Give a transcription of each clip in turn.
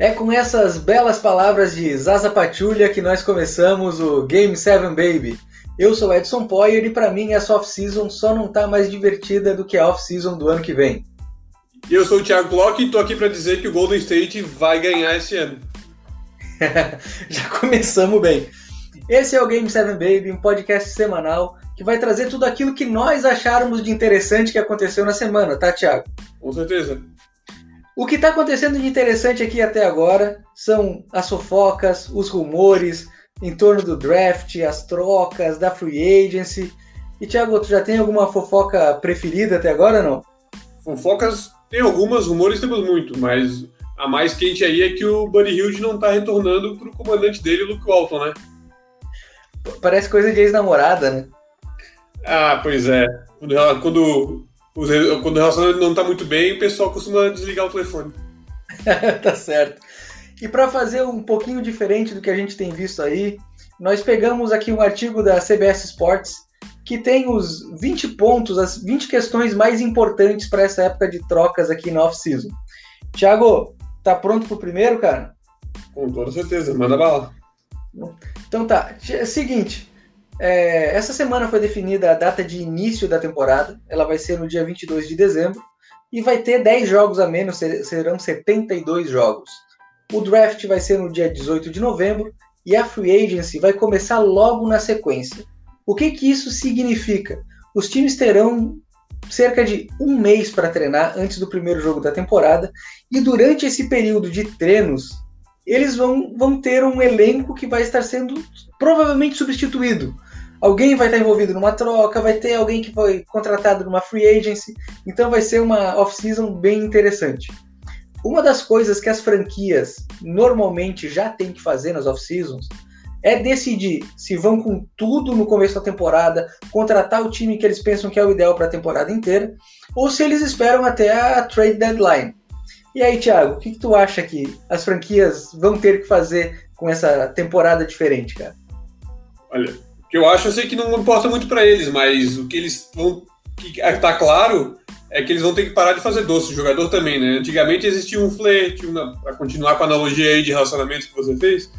É com essas belas palavras de Zaza Pachulia que nós começamos o Game 7 Baby. Eu sou Edson Poyer e para mim essa off-season só não tá mais divertida do que a off-season do ano que vem. E eu sou o Thiago Bloch e tô aqui para dizer que o Golden State vai ganhar esse ano. Já começamos bem. Esse é o Game 7 Baby, um podcast semanal que vai trazer tudo aquilo que nós acharmos de interessante que aconteceu na semana, tá, Thiago? Com certeza. O que está acontecendo de interessante aqui até agora são as fofocas, os rumores em torno do draft, as trocas, da free agency. E Thiago, tu já tem alguma fofoca preferida até agora não? Fofocas tem algumas, rumores temos muito, mas a mais quente aí é que o Buddy Hilde não está retornando para o comandante dele, Luke Walton, né? Parece coisa de ex-namorada, né? Ah, pois é. Quando, quando o relacionamento não está muito bem, o pessoal costuma desligar o telefone. tá certo. E para fazer um pouquinho diferente do que a gente tem visto aí, nós pegamos aqui um artigo da CBS Sports que tem os 20 pontos, as 20 questões mais importantes para essa época de trocas aqui na off-season. Thiago, tá pronto pro primeiro, cara? Com toda certeza, manda bala. Então tá, é seguinte, é, essa semana foi definida a data de início da temporada, ela vai ser no dia 22 de dezembro, e vai ter 10 jogos a menos, serão 72 jogos. O draft vai ser no dia 18 de novembro, e a free agency vai começar logo na sequência. O que, que isso significa? Os times terão cerca de um mês para treinar antes do primeiro jogo da temporada, e durante esse período de treinos, eles vão, vão ter um elenco que vai estar sendo provavelmente substituído alguém vai estar envolvido numa troca, vai ter alguém que foi contratado numa free agency, então vai ser uma off-season bem interessante. Uma das coisas que as franquias normalmente já têm que fazer nas off-seasons é decidir se vão com tudo no começo da temporada, contratar o time que eles pensam que é o ideal para a temporada inteira, ou se eles esperam até a trade deadline. E aí, Thiago, o que, que tu acha que as franquias vão ter que fazer com essa temporada diferente, cara? Olha, que eu acho, eu sei que não importa muito para eles, mas o que eles vão. que tá claro é que eles vão ter que parar de fazer doce, o jogador também, né? Antigamente existia um flerte, para continuar com a analogia aí de relacionamento que você fez,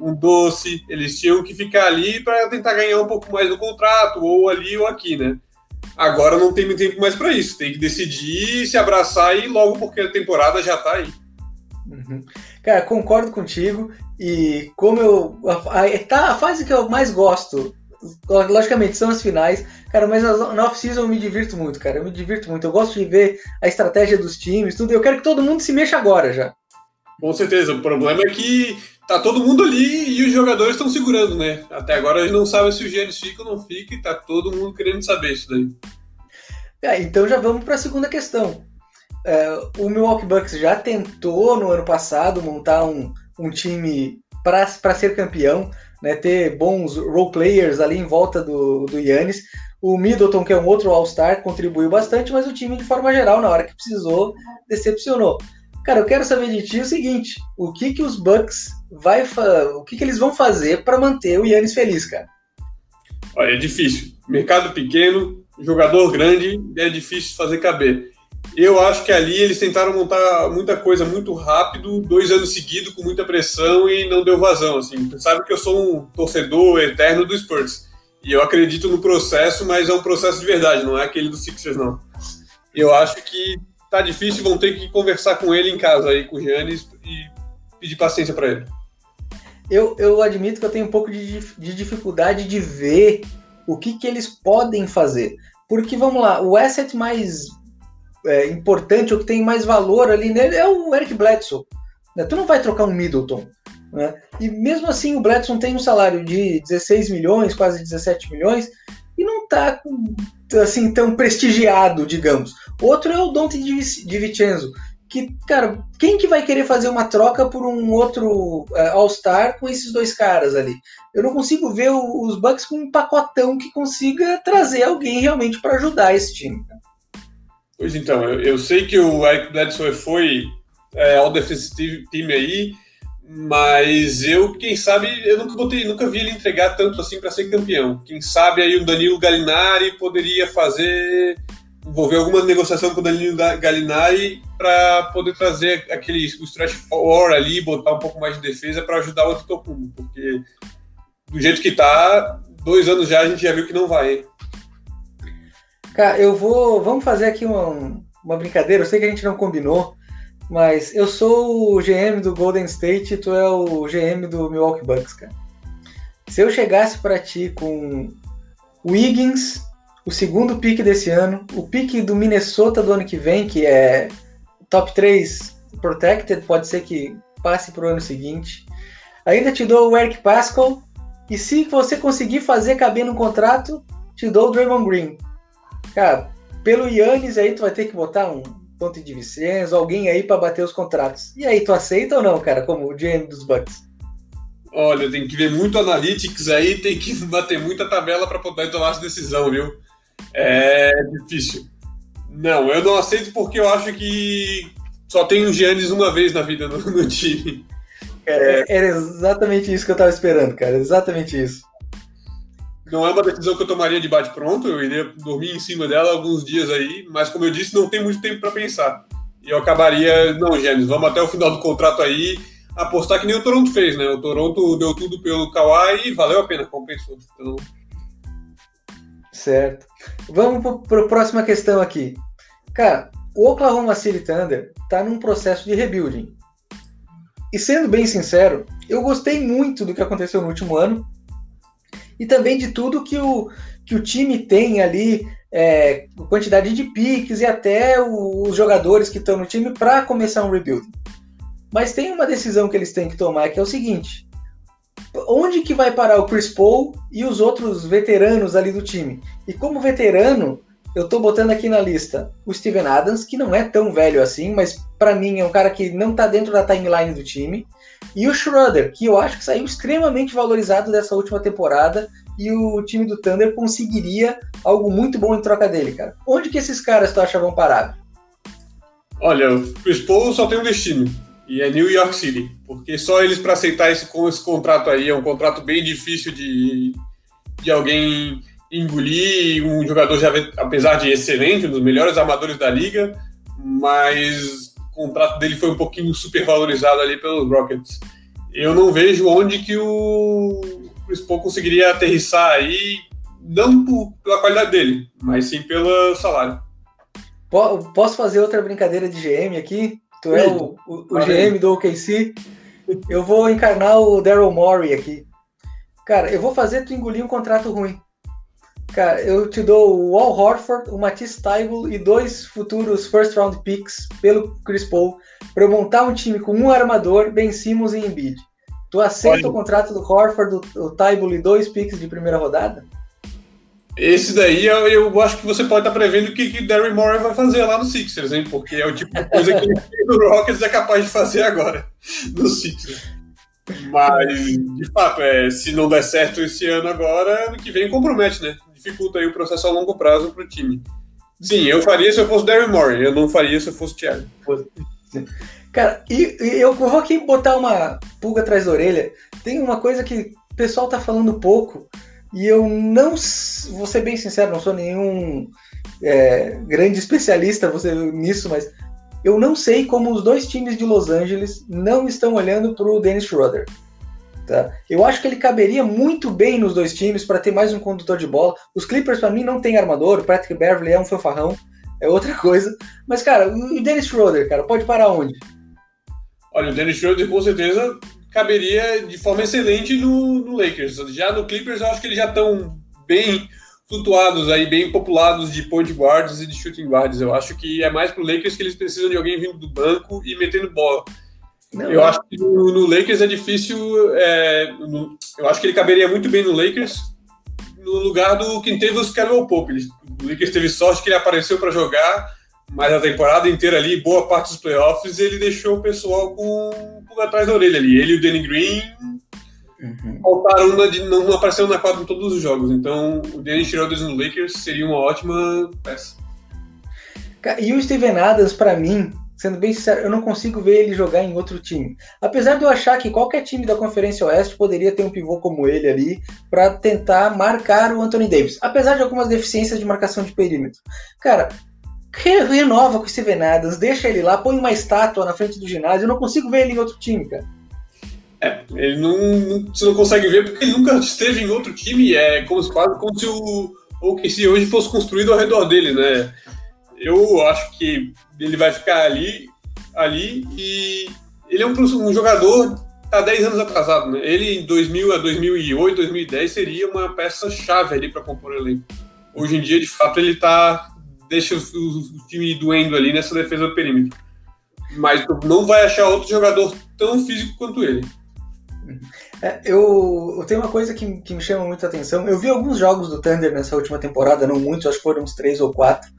um, um doce, eles tinham que ficar ali para tentar ganhar um pouco mais no contrato, ou ali ou aqui, né? Agora não tem tempo mais para isso, tem que decidir, se abraçar e logo, porque a temporada já tá aí. Uhum. Cara, concordo contigo. E como eu. A, a, tá, a fase que eu mais gosto, logicamente, são as finais. Cara, mas na off-season eu me divirto muito, cara. Eu me divirto muito. Eu gosto de ver a estratégia dos times, tudo. Eu quero que todo mundo se mexa agora já. Com certeza. O problema é que tá todo mundo ali e os jogadores estão segurando, né? Até agora a gente não sabe se o Giannis fica ou não fica e tá todo mundo querendo saber isso daí. É, então já vamos para a segunda questão. É, o Milwaukee Bucks já tentou no ano passado montar um, um time para ser campeão, né, ter bons role players ali em volta do, do. O Middleton, que é um outro All-Star, contribuiu bastante, mas o time, de forma geral, na hora que precisou, decepcionou. Cara, eu quero saber de ti o seguinte: o que que os Bucks vai o que que eles vão fazer para manter o Yannis feliz, cara? Olha, é difícil. Mercado pequeno, jogador grande, é difícil fazer caber. Eu acho que ali eles tentaram montar muita coisa muito rápido, dois anos seguidos, com muita pressão e não deu vazão. Assim. Sabe que eu sou um torcedor eterno do Spurs. E eu acredito no processo, mas é um processo de verdade, não é aquele do Sixers, não. Eu acho que tá difícil, vão ter que conversar com ele em casa aí, com o Giannis, e pedir paciência para ele. Eu, eu admito que eu tenho um pouco de, de dificuldade de ver o que, que eles podem fazer. Porque, vamos lá, o asset mais é, importante, ou que tem mais valor ali nele é o Eric Bledsoe. Né? Tu não vai trocar um Middleton. Né? E mesmo assim o Bledsoe tem um salário de 16 milhões, quase 17 milhões, e não está assim tão prestigiado, digamos. Outro é o Dante de Vincenzo, que, cara, quem que vai querer fazer uma troca por um outro uh, All-Star com esses dois caras ali? Eu não consigo ver o, os Bucks com um pacotão que consiga trazer alguém realmente para ajudar esse time. Pois então, eu, eu sei que o Eric Bledsoe foi é, All Defensive Team aí, mas eu, quem sabe, eu nunca botei, nunca vi ele entregar tanto assim para ser campeão. Quem sabe aí o Danilo Galinari poderia fazer, envolver alguma negociação com o Danilo Galinari para poder trazer aquele o stretch four ali, botar um pouco mais de defesa para ajudar o Antetokounmpo, porque do jeito que tá, dois anos já a gente já viu que não vai. Hein? Cara, eu vou, vamos fazer aqui uma, uma brincadeira. Eu sei que a gente não combinou, mas eu sou o GM do Golden State e tu é o GM do Milwaukee Bucks, cara. Se eu chegasse para ti com o Wiggins, o segundo pique desse ano, o pique do Minnesota do ano que vem, que é top 3 protected, pode ser que passe para o ano seguinte. Ainda te dou o Eric Pascal, e se você conseguir fazer caber no contrato, te dou o Draymond Green. Cara, pelo Yannis aí tu vai ter que botar um ponto de Vicenzo, alguém aí para bater os contratos. E aí, tu aceita ou não, cara, como o GM dos Bucks? Olha, tem que ver muito analytics aí, tem que bater muita tabela para poder tomar essa decisão, viu? É difícil. Não, eu não aceito porque eu acho que só tem o Giannis uma vez na vida no, no time. É, era exatamente isso que eu tava esperando, cara. Exatamente isso. Não é uma decisão que eu tomaria de bate-pronto, eu iria dormir em cima dela alguns dias aí, mas como eu disse, não tem muito tempo para pensar. E eu acabaria, não, Gênesis, vamos até o final do contrato aí, apostar que nem o Toronto fez, né? O Toronto deu tudo pelo Kawhi e valeu a pena, compensou. Então... Certo. Vamos para a próxima questão aqui. Cara, o Oklahoma City Thunder está num processo de rebuilding. E sendo bem sincero, eu gostei muito do que aconteceu no último ano e também de tudo que o, que o time tem ali, é, quantidade de piques e até os jogadores que estão no time para começar um rebuild. Mas tem uma decisão que eles têm que tomar que é o seguinte: onde que vai parar o Chris Paul e os outros veteranos ali do time? E como veterano, eu tô botando aqui na lista o Steven Adams, que não é tão velho assim, mas para mim é um cara que não tá dentro da timeline do time. E o Schroeder, que eu acho que saiu extremamente valorizado dessa última temporada e o time do Thunder conseguiria algo muito bom em troca dele, cara. Onde que esses caras tu acha vão parar? Olha, o Chris Paul só tem um destino, e é New York City, porque só eles para aceitar esse, esse contrato aí, é um contrato bem difícil de, de alguém engolir um jogador já apesar de excelente, um dos melhores armadores da liga, mas o contrato dele foi um pouquinho supervalorizado ali pelos Rockets. Eu não vejo onde que o Chris Paul conseguiria aterrissar aí, não por, pela qualidade dele, mas sim pelo salário. Posso fazer outra brincadeira de GM aqui? Tu é o, o, o GM do OKC. Eu vou encarnar o Daryl Morey aqui. Cara, eu vou fazer tu engolir um contrato ruim. Cara, eu te dou o Al Horford, o Matisse Tybul e dois futuros first round picks pelo Chris Paul para eu montar um time com um armador, Ben Simmons e Embiid. Tu aceita Olha. o contrato do Horford, o, Tybul e dois picks de primeira rodada? Esse daí eu, eu acho que você pode estar prevendo o que, que Darry Moore vai fazer lá no Sixers, hein? Porque é o tipo de coisa que o Rockets é capaz de fazer agora no Sixers. Mas, de fato, é, se não der certo esse ano agora, ano que vem compromete, né? Dificulta aí o processo a longo prazo para o time. Sim, eu faria se eu fosse Darren Moore, eu não faria se eu fosse Thiago. Cara, e, e, eu vou aqui botar uma pulga atrás da orelha. Tem uma coisa que o pessoal tá falando pouco, e eu não, vou ser bem sincero, não sou nenhum é, grande especialista você, nisso, mas eu não sei como os dois times de Los Angeles não estão olhando para o Dennis Schroeder. Tá? Eu acho que ele caberia muito bem nos dois times para ter mais um condutor de bola. Os Clippers, para mim, não tem armador. O Patrick Beverly é um fanfarrão, é outra coisa. Mas, cara, o Dennis Schroeder, cara, pode parar onde? Olha, o Dennis Schroeder com certeza caberia de forma excelente no, no Lakers. Já no Clippers, eu acho que eles já estão bem flutuados aí, bem populados de point guards e de shooting guards. Eu acho que é mais pro Lakers que eles precisam de alguém vindo do banco e metendo bola. Não, eu acho que no, no, Lakers é difícil. É, no, eu acho que ele caberia muito bem no Lakers, no lugar do quem teve os Caldwell Pope. Ele, o Lakers teve sorte que ele apareceu para jogar, mas a temporada inteira ali, boa parte dos playoffs, ele deixou o pessoal com, com atrás da orelha ali. Ele e o Danny Green uhum. faltaram na, não apareceram na quadra em todos os jogos. Então, o Danny Schroeder no Lakers seria uma ótima peça. E o Steven Adams, para mim, sendo bem sincero, eu não consigo ver ele jogar em outro time. Apesar de eu achar que qualquer time da Conferência Oeste poderia ter um pivô como ele ali para tentar marcar o Anthony Davis, apesar de algumas deficiências de marcação de perímetro. Cara, renova com o Steven Adams, deixa ele lá, põe uma estátua na frente do ginásio. Eu não consigo ver ele em outro time, cara. É, ele não, você não consegue ver porque ele nunca esteve em outro time. É como, quase como se o OKC hoje fosse construído ao redor dele, né? Eu acho que ele vai ficar ali, ali e ele é um, um jogador tá 10 anos atrasado, né? Ele em 2000 a 2008, 2010 seria uma peça chave ali para compor o elenco. Hoje em dia, de fato, ele tá deixa o, o time doendo ali nessa defesa do perímetro. Mas não vai achar outro jogador tão físico quanto ele. É, eu, eu, tenho uma coisa que, que, me chama muita atenção. Eu vi alguns jogos do Thunder nessa última temporada, não muitos, acho que foram uns três ou quatro.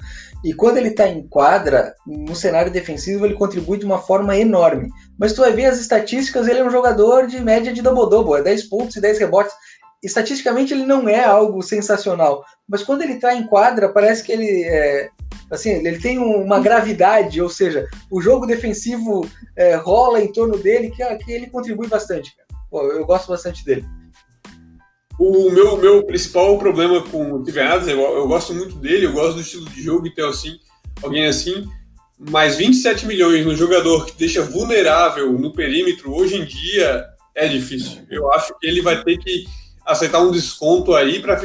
E quando ele está em quadra, no cenário defensivo, ele contribui de uma forma enorme. Mas tu vai ver as estatísticas, ele é um jogador de média de double-double, é 10 pontos e 10 rebotes. Estatisticamente ele não é algo sensacional, mas quando ele está em quadra, parece que ele é, assim, ele tem uma gravidade, ou seja, o jogo defensivo é, rola em torno dele, que, que ele contribui bastante. Eu gosto bastante dele. O meu, meu principal problema com o Steven Adams, eu, eu gosto muito dele, eu gosto do estilo de jogo e tal assim, alguém assim, mas 27 milhões no jogador que deixa vulnerável no perímetro hoje em dia é difícil. Eu acho que ele vai ter que aceitar um desconto aí para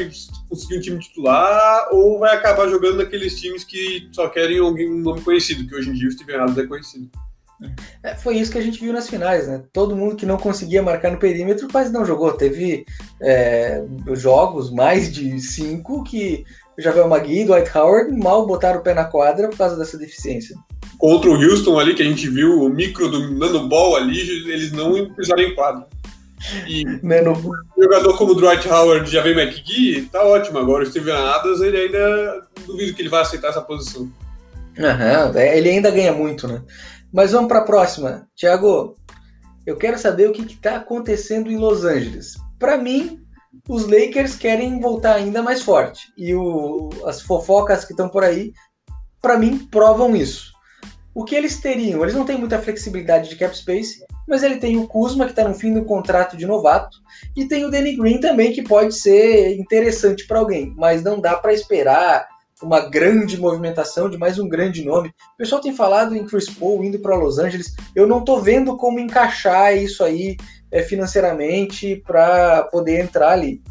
conseguir um time titular ou vai acabar jogando naqueles times que só querem alguém, um nome conhecido, que hoje em dia o Steven Adams é conhecido. É, foi isso que a gente viu nas finais, né? Todo mundo que não conseguia marcar no perímetro quase não jogou. Teve é, jogos, mais de cinco, que Javel Magui e Dwight Howard mal botaram o pé na quadra por causa dessa deficiência. Contra o Houston ali, que a gente viu o micro do ball ali, eles não pisaram em quadra. E Nano... um jogador como o Dwight Howard e Javel McGee, tá ótimo. Agora o Steven Adams, ele ainda duvido que ele vai aceitar essa posição. Aham, ele ainda ganha muito, né? Mas vamos para a próxima. Tiago, eu quero saber o que está acontecendo em Los Angeles. Para mim, os Lakers querem voltar ainda mais forte. E o, as fofocas que estão por aí, para mim, provam isso. O que eles teriam? Eles não têm muita flexibilidade de cap space, mas ele tem o Kuzma, que está no fim do contrato de novato, e tem o Danny Green também, que pode ser interessante para alguém, mas não dá para esperar uma grande movimentação de mais um grande nome. O pessoal tem falado em Chris Paul indo para Los Angeles. Eu não estou vendo como encaixar isso aí é, financeiramente para poder entrar ali.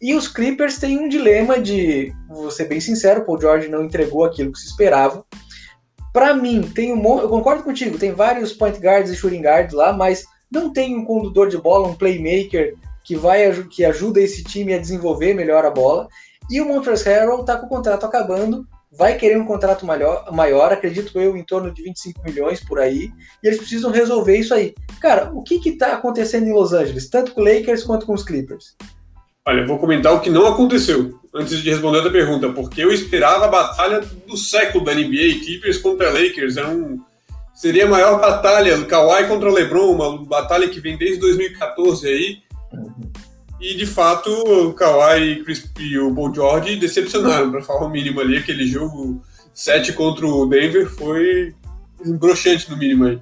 E os Clippers têm um dilema de, vou ser bem sincero, Paul George não entregou aquilo que se esperava. Para mim, tem um, eu concordo contigo, tem vários point guards e shooting guards lá, mas não tem um condutor de bola, um playmaker que vai que ajuda esse time a desenvolver melhor a bola. E o Montrezl Harrell está com o contrato acabando, vai querer um contrato maior, maior, acredito eu, em torno de 25 milhões por aí, e eles precisam resolver isso aí. Cara, o que está acontecendo em Los Angeles, tanto com o Lakers quanto com os Clippers? Olha, eu vou comentar o que não aconteceu, antes de responder a pergunta, porque eu esperava a batalha do século da NBA, Clippers contra Lakers, era um, seria a maior batalha, Kawhi contra LeBron, uma batalha que vem desde 2014 aí, e de fato, o Kawhi e o Paul George decepcionaram, para falar o mínimo ali. Aquele jogo 7 contra o Denver foi broxante no mínimo aí.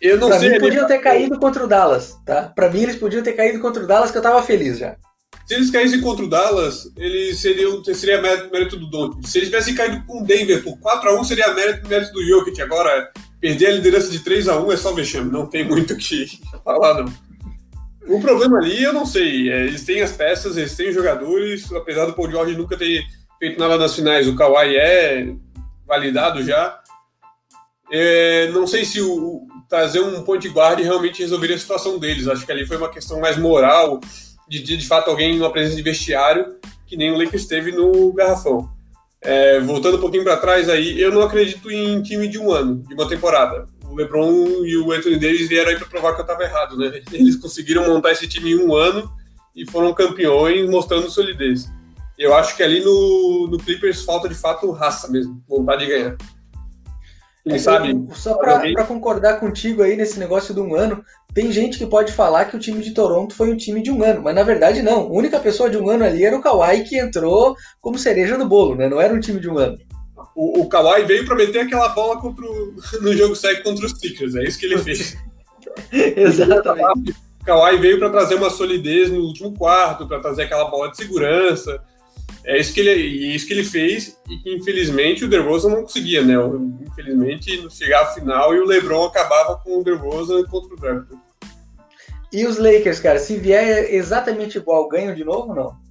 Eu não pra sei. Mim, podiam ter caído contra o Dallas, tá? Para mim, eles podiam ter caído contra o Dallas, que eu tava feliz já. Se eles caíssem contra o Dallas, eles seriam, seria mérito do Doncic. Se eles tivessem caído com o Denver por 4x1, seria mérito, mérito do Jokic. Agora, perder a liderança de 3x1 é só vexame. Não tem muito o que falar, não. O problema ali, eu não sei. É, eles têm as peças, eles têm jogadores, apesar do Paul George nunca ter feito nada nas finais, o Kawhi é validado já. É, não sei se o, trazer um point guard realmente resolveria a situação deles. Acho que ali foi uma questão mais moral, de, de, de fato alguém numa presença de vestiário, que nem o Lakers teve no Garrafão. É, voltando um pouquinho para trás aí, eu não acredito em time de um ano, de uma temporada o LeBron e o Anthony Davis vieram aí para provar que eu estava errado, né? Eles conseguiram montar esse time em um ano e foram campeões mostrando solidez. Eu acho que ali no, no Clippers falta de fato raça mesmo, vontade de ganhar. Quem é, sabe? Só para concordar contigo aí nesse negócio de um ano, tem gente que pode falar que o time de Toronto foi um time de um ano, mas na verdade não. A única pessoa de um ano ali era o Kawhi que entrou como cereja do bolo, né? Não era um time de um ano o, o Kawhi veio para meter aquela bola contra o, no jogo 7 contra os Sixers. É isso que ele fez. Exatamente. O Kawhi veio para trazer uma solidez no último quarto, para trazer aquela bola de segurança. É isso que ele, isso que ele fez e que infelizmente o DeRozan não conseguia, né? Infelizmente não chegava ao final e o LeBron acabava com o DeRozan contra o Raptors. E os Lakers, cara, se vier exatamente igual, ganham de novo ou não?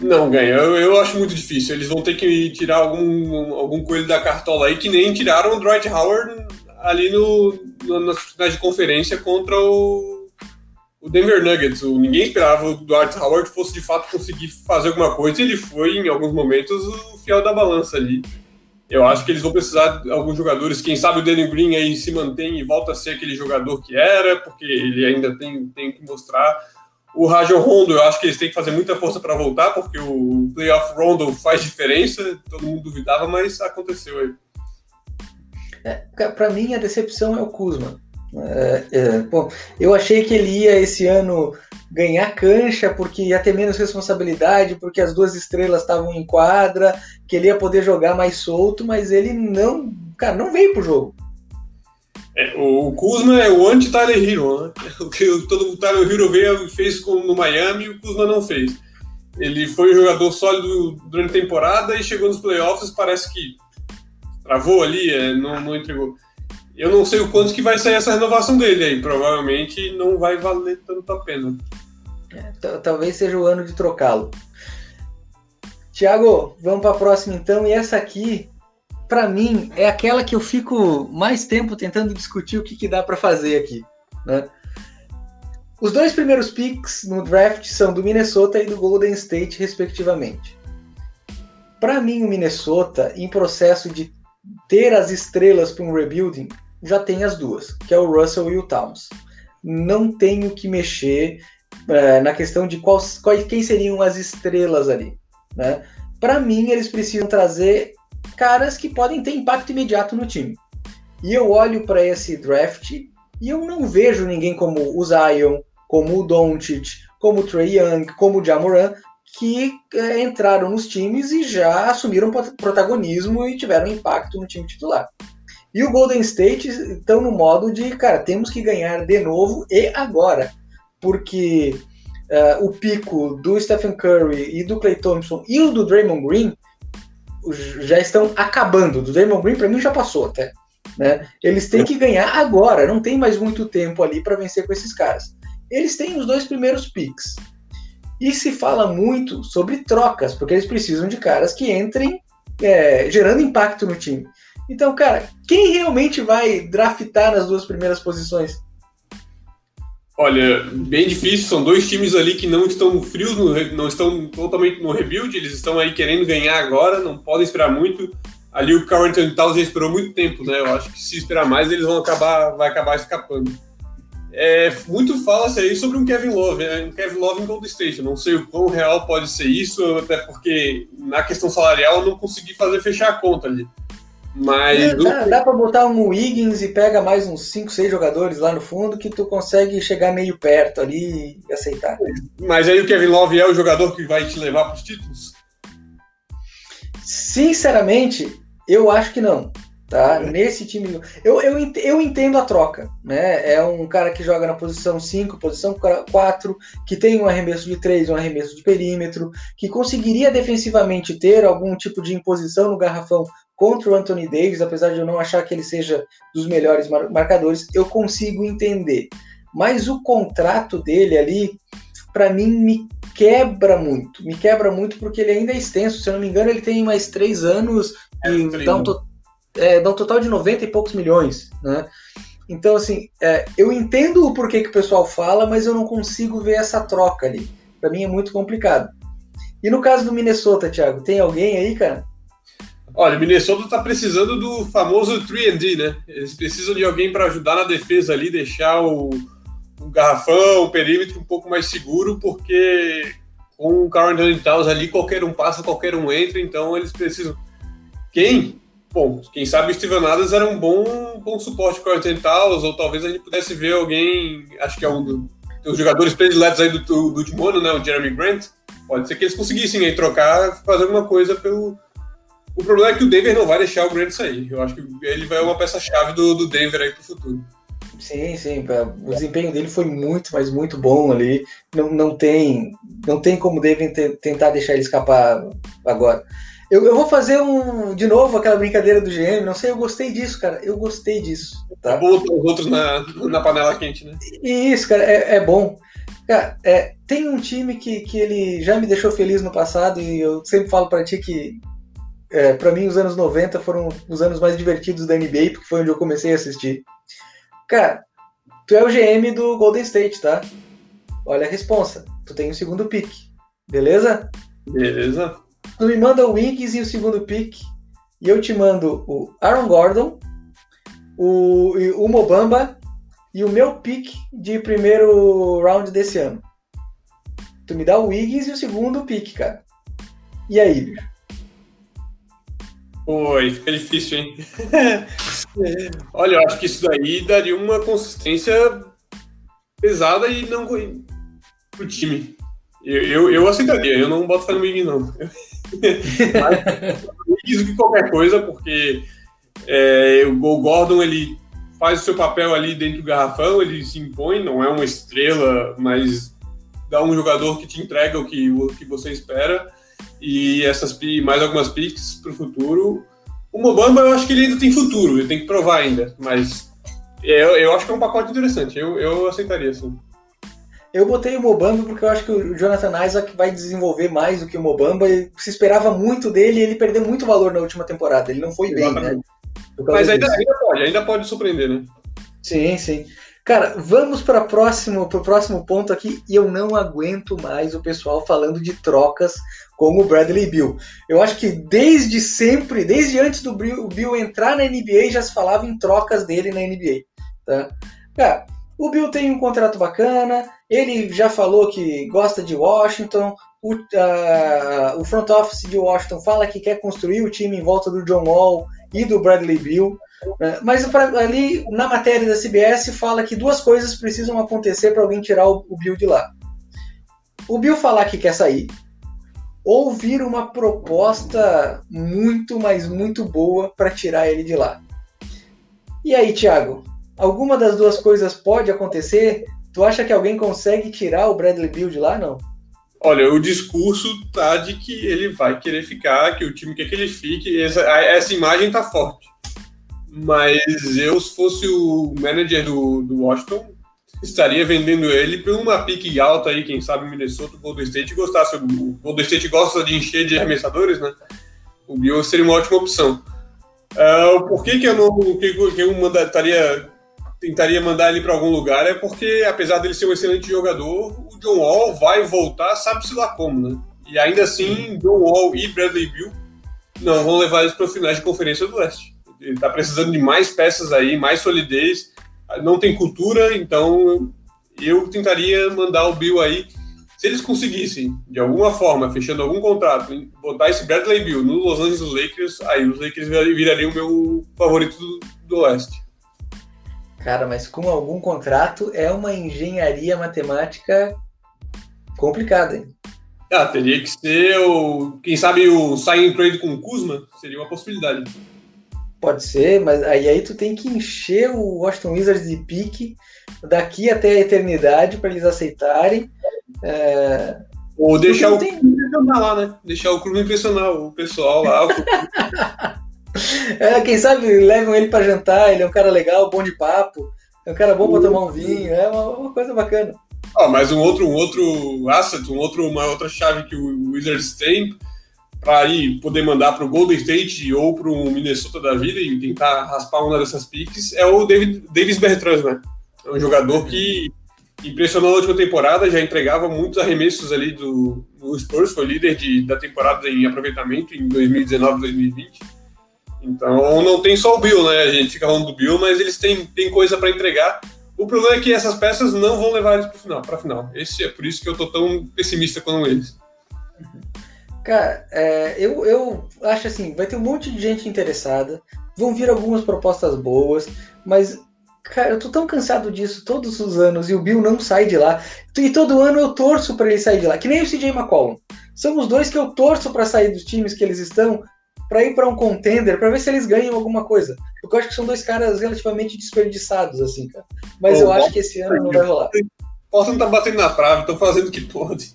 Não ganha. Eu, eu, acho muito difícil. Eles vão ter que tirar algum, algum coelho da cartola aí, que nem tiraram o Dwight Howard ali no, no, nas finais de conferência contra o, o Denver Nuggets. O, ninguém esperava o Dwight Howard fosse de fato conseguir fazer alguma coisa. Ele foi, em alguns momentos, o fiel da balança ali. Eu acho que eles vão precisar de alguns jogadores. Quem sabe o Danny Green aí se mantém e volta a ser aquele jogador que era, porque ele ainda tem, tem que mostrar. O Rajon Rondo, eu acho que eles têm que fazer muita força para voltar, porque o playoff Rondo faz diferença. Todo mundo duvidava, mas aconteceu aí. É, para mim, a decepção é o Kuzma. É, é, bom, eu achei que ele ia esse ano ganhar cancha porque ia ter menos responsabilidade, porque as duas estrelas estavam em quadra, que ele ia poder jogar mais solto, mas ele não, cara, não veio pro jogo. É, o Kuzma é o anti-Tyler Hero, né? O que todo o Tyler Hero veio fez no Miami, o Kuzma não fez. Ele foi um jogador sólido durante a temporada e chegou nos playoffs, parece que travou ali, é, não, não entregou. Eu não sei o quanto que vai sair essa renovação dele aí. Provavelmente não vai valer tanto a pena. É, talvez seja o ano de trocá-lo. Tiago, vamos para a próxima então. E essa aqui, para mim, é aquela que eu fico mais tempo tentando discutir o que, que dá para fazer aqui. Né? Os dois primeiros picks no draft são do Minnesota e do Golden State, respectivamente. Para mim, o Minnesota, em processo de ter as estrelas para um rebuilding, já tem as duas, que é o Russell e o Towns. Não tenho que mexer é, na questão de quais, quais, quem seriam as estrelas ali. Né? Para mim, eles precisam trazer caras que podem ter impacto imediato no time. E eu olho para esse draft e eu não vejo ninguém como o Zion, como o Doncic, como o Trey Young, como o Jamoran, que é, entraram nos times e já assumiram protagonismo e tiveram impacto no time titular. E o Golden State estão no modo de, cara, temos que ganhar de novo e agora. Porque uh, o pico do Stephen Curry e do Clay Thompson e o do Draymond Green já estão acabando. Do Draymond Green, para mim, já passou até. Né? Eles têm que ganhar agora, não tem mais muito tempo ali para vencer com esses caras. Eles têm os dois primeiros picks. E se fala muito sobre trocas, porque eles precisam de caras que entrem é, gerando impacto no time. Então, cara, quem realmente vai draftar nas duas primeiras posições? Olha, bem difícil. São dois times ali que não estão frios, no, não estão totalmente no rebuild. Eles estão aí querendo ganhar agora, não podem esperar muito. Ali o Carrington Towns já esperou muito tempo, né? Eu acho que se esperar mais, eles vão acabar, vai acabar escapando. É, muito fala-se aí sobre um Kevin Love, né? um Kevin Love em Golden State. Eu não sei o quão real pode ser isso, até porque na questão salarial eu não consegui fazer fechar a conta ali. Mas. É, dá, dá pra botar um Wiggins e pega mais uns 5, 6 jogadores lá no fundo que tu consegue chegar meio perto ali e aceitar. Mas aí o Kevin Love é o jogador que vai te levar para os títulos? Sinceramente, eu acho que não. Tá? É. Nesse time. Eu, eu, eu entendo a troca. Né? É um cara que joga na posição 5, posição 4, que tem um arremesso de 3, um arremesso de perímetro, que conseguiria defensivamente ter algum tipo de imposição no garrafão contra o Anthony Davis, apesar de eu não achar que ele seja dos melhores marcadores, eu consigo entender. Mas o contrato dele ali, para mim, me quebra muito. Me quebra muito porque ele ainda é extenso. Se eu não me engano, ele tem mais três anos é, e dá um, é, dá um, total de 90 e poucos milhões, né? Então, assim, é, eu entendo o porquê que o pessoal fala, mas eu não consigo ver essa troca ali. Para mim é muito complicado. E no caso do Minnesota, Thiago, tem alguém aí, cara? Olha, Minnesota está precisando do famoso 3D, né? Eles precisam de alguém para ajudar na defesa ali, deixar o, o, garrafão, o perímetro um pouco mais seguro, porque com o Carl Anthony Towns ali, qualquer um passa, qualquer um entra, então eles precisam. Quem? Bom, quem sabe o Steven Adams era um bom, bom suporte para o Anthony Towns, ou talvez a gente pudesse ver alguém, acho que é um do, dos jogadores prediletos aí do, do, do último ano, né? O Jeremy Grant. Pode ser que eles conseguissem aí trocar, fazer alguma coisa pelo o problema é que o Denver não vai deixar o Grant sair. Eu acho que ele vai uma peça-chave do, do Denver aí pro futuro. Sim, sim. O desempenho dele foi muito, mas muito bom ali. Não, não tem não tem como devem tentar deixar ele escapar agora. Eu, eu, vou fazer um de novo aquela brincadeira do GM. Não sei, eu gostei disso, cara. Eu gostei disso. Tá? É bom os outros na, na panela quente, né? Isso, cara, é, é bom. Cara, é, tem um time que, que ele já me deixou feliz no passado e eu sempre falo para ti que é, para mim os anos 90 foram os anos mais divertidos da NBA, porque foi onde eu comecei a assistir. Cara, tu é o GM do Golden State, tá? Olha a responsa. Tu tem o segundo pick. Beleza? Beleza. Tu me manda o Wiggins e o segundo pick. E eu te mando o Aaron Gordon, o, o Mobamba e o meu pick de primeiro round desse ano. Tu me dá o Wiggins e o segundo pick, cara. E aí, bicho? Oi, fica difícil, hein? Olha, eu acho que isso daí daria uma consistência pesada e não pro time. Eu, eu, eu aceitaria, eu não boto fé no Wiggins, não. Mas que qualquer coisa, porque é, o Gordon ele faz o seu papel ali dentro do garrafão, ele se impõe, não é uma estrela, mas dá um jogador que te entrega o que, o que você espera. E essas mais algumas picks para o futuro. O Mobamba eu acho que ele ainda tem futuro, ele tem que provar ainda, mas eu, eu acho que é um pacote interessante, eu, eu aceitaria sim. Eu botei o Mobamba porque eu acho que o Jonathan Isaac vai desenvolver mais do que o Mobamba. Se esperava muito dele e ele perdeu muito valor na última temporada. Ele não foi Exatamente. bem, né? Mas ainda, ainda, pode, ainda pode surpreender, né? Sim, sim. Cara, vamos para o próximo ponto aqui e eu não aguento mais o pessoal falando de trocas como o Bradley Bill. Eu acho que desde sempre, desde antes do Bill, entrar na NBA, já se falava em trocas dele na NBA. Tá? Cara, o Bill tem um contrato bacana, ele já falou que gosta de Washington, o, uh, o front office de Washington fala que quer construir o time em volta do John Wall e do Bradley Bill. Né? Mas ali na matéria da CBS fala que duas coisas precisam acontecer para alguém tirar o, o Bill de lá. O Bill falar que quer sair, ou vir uma proposta muito, mas muito boa para tirar ele de lá. E aí, Thiago? Alguma das duas coisas pode acontecer? Tu acha que alguém consegue tirar o Bradley Bill de lá? Não. Olha, o discurso tá de que ele vai querer ficar, que o time quer que ele fique. Essa, essa imagem tá forte. Mas eu, se fosse o manager do, do Washington, estaria vendendo ele por uma pique alta aí, quem sabe Minnesota, o Golden State gostasse. O Golden State gosta de encher de arremessadores, né? O Bill seria uma ótima opção. Uh, por que, que eu não que, que eu mandaria, tentaria mandar ele para algum lugar? É porque, apesar dele ser um excelente jogador, o John Wall vai voltar, sabe-se lá como, né? E ainda assim, John Wall e Bradley Bill não vão levar eles para o final de conferência do Leste. Ele está precisando de mais peças aí, mais solidez. Não tem cultura, então eu tentaria mandar o Bill aí. Se eles conseguissem, de alguma forma, fechando algum contrato, botar esse Bradley Bill no Los Angeles Lakers, aí os Lakers virariam o meu favorito do, do Oeste. Cara, mas com algum contrato é uma engenharia matemática complicada, hein? Ah, teria que ser o. Quem sabe o sign trade com o Kuzma seria uma possibilidade. Pode ser, mas aí, aí tu tem que encher o Washington Wizards de pique daqui até a eternidade para eles aceitarem. É... Ou deixar o tem... impressionar lá, né? Deixar o clube impressionar o pessoal lá. é, quem sabe levam ele para jantar, ele é um cara legal, bom de papo, é um cara bom para tomar um vinho, é uma, uma coisa bacana. Ah, mas um outro, um outro asset, um outro, uma outra chave que o Wizards tem para ir poder mandar para o Golden State ou para o Minnesota da vida e tentar raspar uma dessas piques é o David, Davis Bertrand, né? É um jogador que impressionou na última temporada, já entregava muitos arremessos ali do, do Spurs, foi líder de, da temporada em aproveitamento em 2019, 2020. Então não tem só o Bill, né? A gente fica falando do Bill, mas eles têm, têm coisa para entregar. O problema é que essas peças não vão levar eles para final, para final. Esse é por isso que eu tô tão pessimista com eles. Cara, é, eu, eu acho assim, vai ter um monte de gente interessada, vão vir algumas propostas boas, mas, cara, eu tô tão cansado disso todos os anos e o Bill não sai de lá. E todo ano eu torço para ele sair de lá, que nem o CJ McCollum. São os dois que eu torço para sair dos times que eles estão, para ir para um contender, para ver se eles ganham alguma coisa. Porque eu acho que são dois caras relativamente desperdiçados, assim, cara. Mas eu acho que esse ano não vai rolar. O Portland tá batendo na trave, estão fazendo o que pode.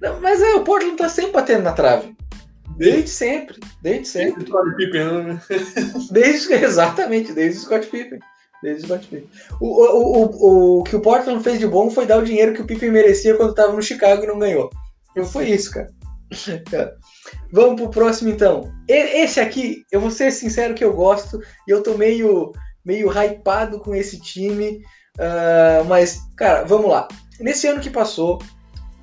Não, mas é, o Portland tá sempre batendo na trave. Desde sempre, desde sempre. Desde Pippen, né? Desde, exatamente, desde o Scott Pippen. Desde o Scott Pippen. O, o, o, o, que o Portland fez de bom foi dar o dinheiro que o Pippen merecia quando estava no Chicago e não ganhou. Então foi isso, cara. Vamos pro próximo então. Esse aqui, eu vou ser sincero que eu gosto e eu tô meio, meio hypado com esse time. Uh, mas, cara, vamos lá. Nesse ano que passou,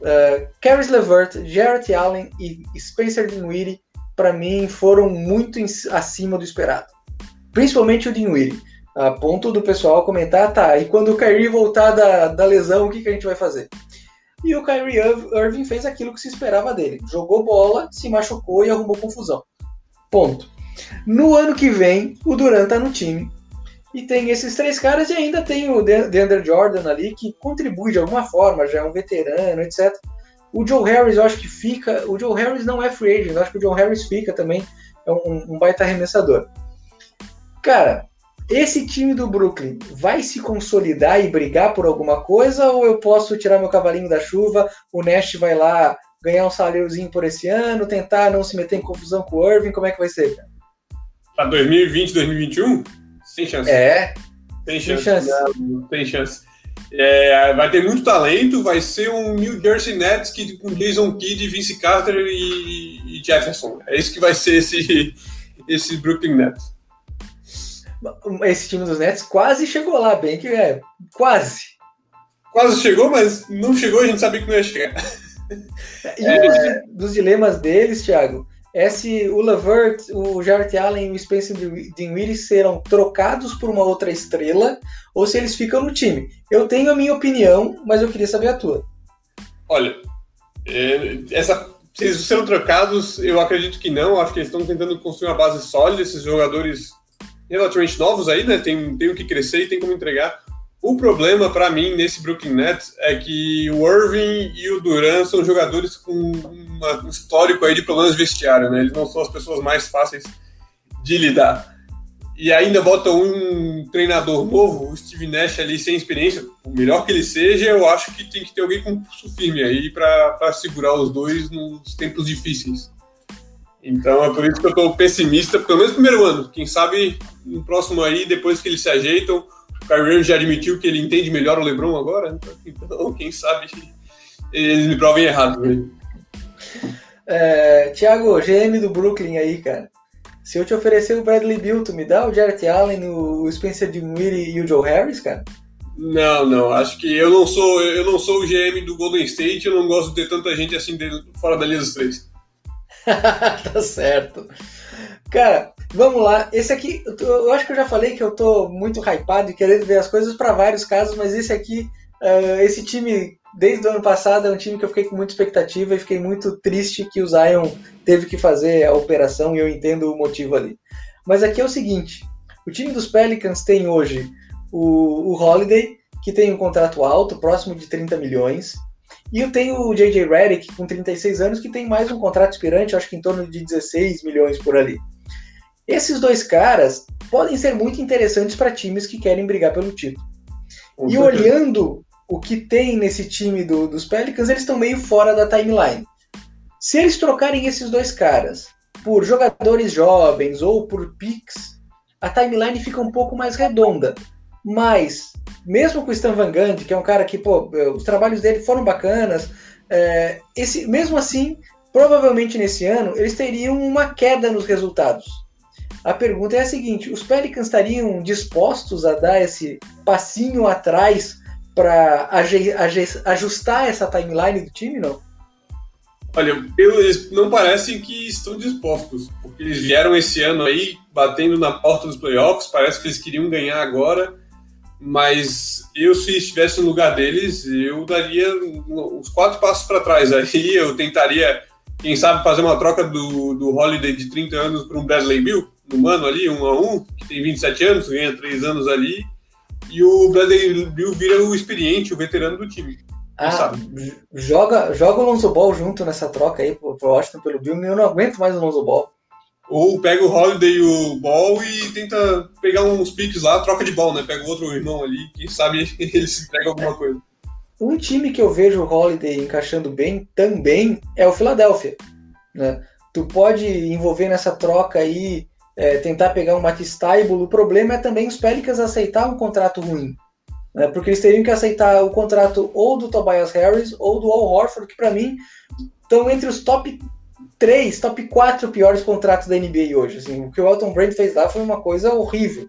uh, Caris LeVert, Jarrett Allen e Spencer Dinwiddie, para mim, foram muito acima do esperado. Principalmente o Dinwiddie. A ponto do pessoal comentar, tá, e quando o Kyrie voltar da, da lesão, o que, que a gente vai fazer? E o Kyrie Irving fez aquilo que se esperava dele. Jogou bola, se machucou e arrumou confusão. Ponto. No ano que vem, o Durant tá no time. E tem esses três caras e ainda tem o DeAndre Jordan ali, que contribui de alguma forma, já é um veterano, etc. O Joe Harris, eu acho que fica. O Joe Harris não é free agent, eu acho que o Joe Harris fica também. É um, um baita arremessador. Cara, esse time do Brooklyn vai se consolidar e brigar por alguma coisa ou eu posso tirar meu cavalinho da chuva, o Nash vai lá ganhar um saláriozinho por esse ano, tentar não se meter em confusão com o Irving, como é que vai ser? Para 2020, 2021? Sem chance. É. Tem chance. Chance. Não, tem chance. É, vai ter muito talento, vai ser um New Jersey Nets que, com Jason Kidd, Vince Carter e, e Jefferson. É isso que vai ser esse, esse Brooklyn Nets esse time dos Nets quase chegou lá, bem que é, quase. Quase chegou, mas não chegou, a gente sabia que não ia chegar. E é... um dos dilemas deles, Thiago, é se o Levert, o Jarrett Allen e o Spencer Dinwiddie serão trocados por uma outra estrela ou se eles ficam no time. Eu tenho a minha opinião, mas eu queria saber a tua. Olha, é, essa, se eles serão trocados, eu acredito que não. Acho que eles estão tentando construir uma base sólida. Esses jogadores relativamente novos aí, né? Tem, tem o que crescer e tem como entregar. O problema para mim nesse Brooklyn Nets é que o Irving e o Duran são jogadores com uma, um histórico aí de problemas vestiário, né? Eles não são as pessoas mais fáceis de lidar. E ainda bota um treinador novo, o Steve Nash ali sem experiência, o melhor que ele seja, eu acho que tem que ter alguém com pulso firme aí para segurar os dois nos tempos difíceis. Então é por isso que eu estou pessimista, pelo menos no primeiro ano. Quem sabe no próximo aí, depois que eles se ajeitam, Kyrie já admitiu que ele entende melhor o LeBron agora, então quem sabe eles me provem errado. Né? É, Thiago, GM do Brooklyn aí, cara. Se eu te oferecer o Bradley Bill, tu me dá o Jarrett Allen, o Spencer Dinwiddie e o Joe Harris, cara? Não, não. Acho que eu não sou eu não sou o GM do Golden State. Eu não gosto de ter tanta gente assim fora da linha dos três. tá certo. Cara, vamos lá. Esse aqui, eu acho que eu já falei que eu tô muito hypado e querendo ver as coisas para vários casos, mas esse aqui, uh, esse time, desde o ano passado, é um time que eu fiquei com muita expectativa e fiquei muito triste que o Zion teve que fazer a operação e eu entendo o motivo ali. Mas aqui é o seguinte: o time dos Pelicans tem hoje o, o Holiday, que tem um contrato alto, próximo de 30 milhões. E eu tenho o J.J. Redick, com 36 anos, que tem mais um contrato expirante, acho que em torno de 16 milhões por ali. Esses dois caras podem ser muito interessantes para times que querem brigar pelo título. e olhando o que tem nesse time do, dos Pelicans, eles estão meio fora da timeline. Se eles trocarem esses dois caras por jogadores jovens ou por picks, a timeline fica um pouco mais redonda. Mas mesmo com o Stan Van Gundy, que é um cara que, pô, os trabalhos dele foram bacanas, é, esse, mesmo assim, provavelmente nesse ano, eles teriam uma queda nos resultados. A pergunta é a seguinte: os Pelicans estariam dispostos a dar esse passinho atrás para ajustar essa timeline do time, não? Olha, eles não parecem que estão dispostos, porque eles vieram esse ano aí batendo na porta dos playoffs, parece que eles queriam ganhar agora mas eu, se estivesse no lugar deles, eu daria uns quatro passos para trás. Aí eu tentaria, quem sabe, fazer uma troca do, do Holiday de 30 anos para um Bradley Bill, no mano ali, um a um, que tem 27 anos, ganha 3 anos ali, e o Bradley Bill vira o experiente, o veterano do time. Ah, joga, joga o Lonzo Ball junto nessa troca aí pro, pro Washington pelo Bill, eu não aguento mais o Lonzo Ball. Ou pega o Holiday e o Ball e tenta pegar uns piques lá, troca de ball, né? Pega o outro irmão ali, quem sabe ele se pega alguma coisa. Um time que eu vejo o Holiday encaixando bem também é o Philadelphia. Né? Tu pode envolver nessa troca aí, é, tentar pegar um Matisse O problema é também os Pelicans aceitar um contrato ruim. Né? Porque eles teriam que aceitar o contrato ou do Tobias Harris ou do Al Horford, que para mim estão entre os top 3, top 4 piores contratos da NBA hoje. Assim, o que o Elton Brand fez lá foi uma coisa horrível.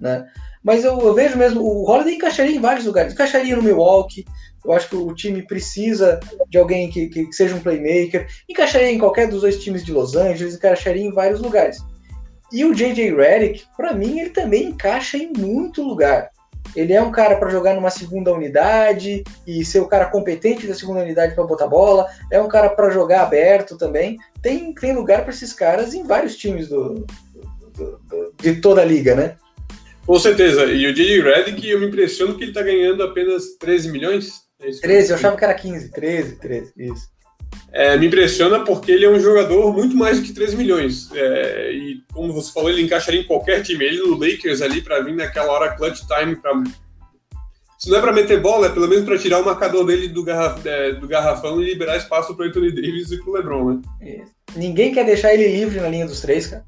Né? Mas eu, eu vejo mesmo, o Holiday encaixaria em vários lugares. Encaixaria no Milwaukee, eu acho que o time precisa de alguém que, que, seja um playmaker. Encaixaria em qualquer dos dois times de Los Angeles, encaixaria em vários lugares. E o JJ Redick, para mim, ele também encaixa em muito lugar. Ele é um cara para jogar numa segunda unidade e ser o cara competente da segunda unidade para botar bola. É um cara para jogar aberto também. Tem, tem lugar para esses caras em vários times do, do, do, de toda a liga, né? Com certeza. E o JJ Redick, eu me impressiono que ele está ganhando apenas 13 milhões. É 13, eu achava que era 15. 13, 13, isso. É, me impressiona porque ele é um jogador muito mais do que 13 milhões. É, e como você falou, ele encaixaria em qualquer time. Ele no Lakers ali para vir naquela hora clutch time para se não é para meter bola, é pelo menos para tirar o marcador dele do, garraf... É, do garrafão e liberar espaço para Anthony Davis e para LeBron, né? Isso. Ninguém quer deixar ele livre na linha dos três, cara.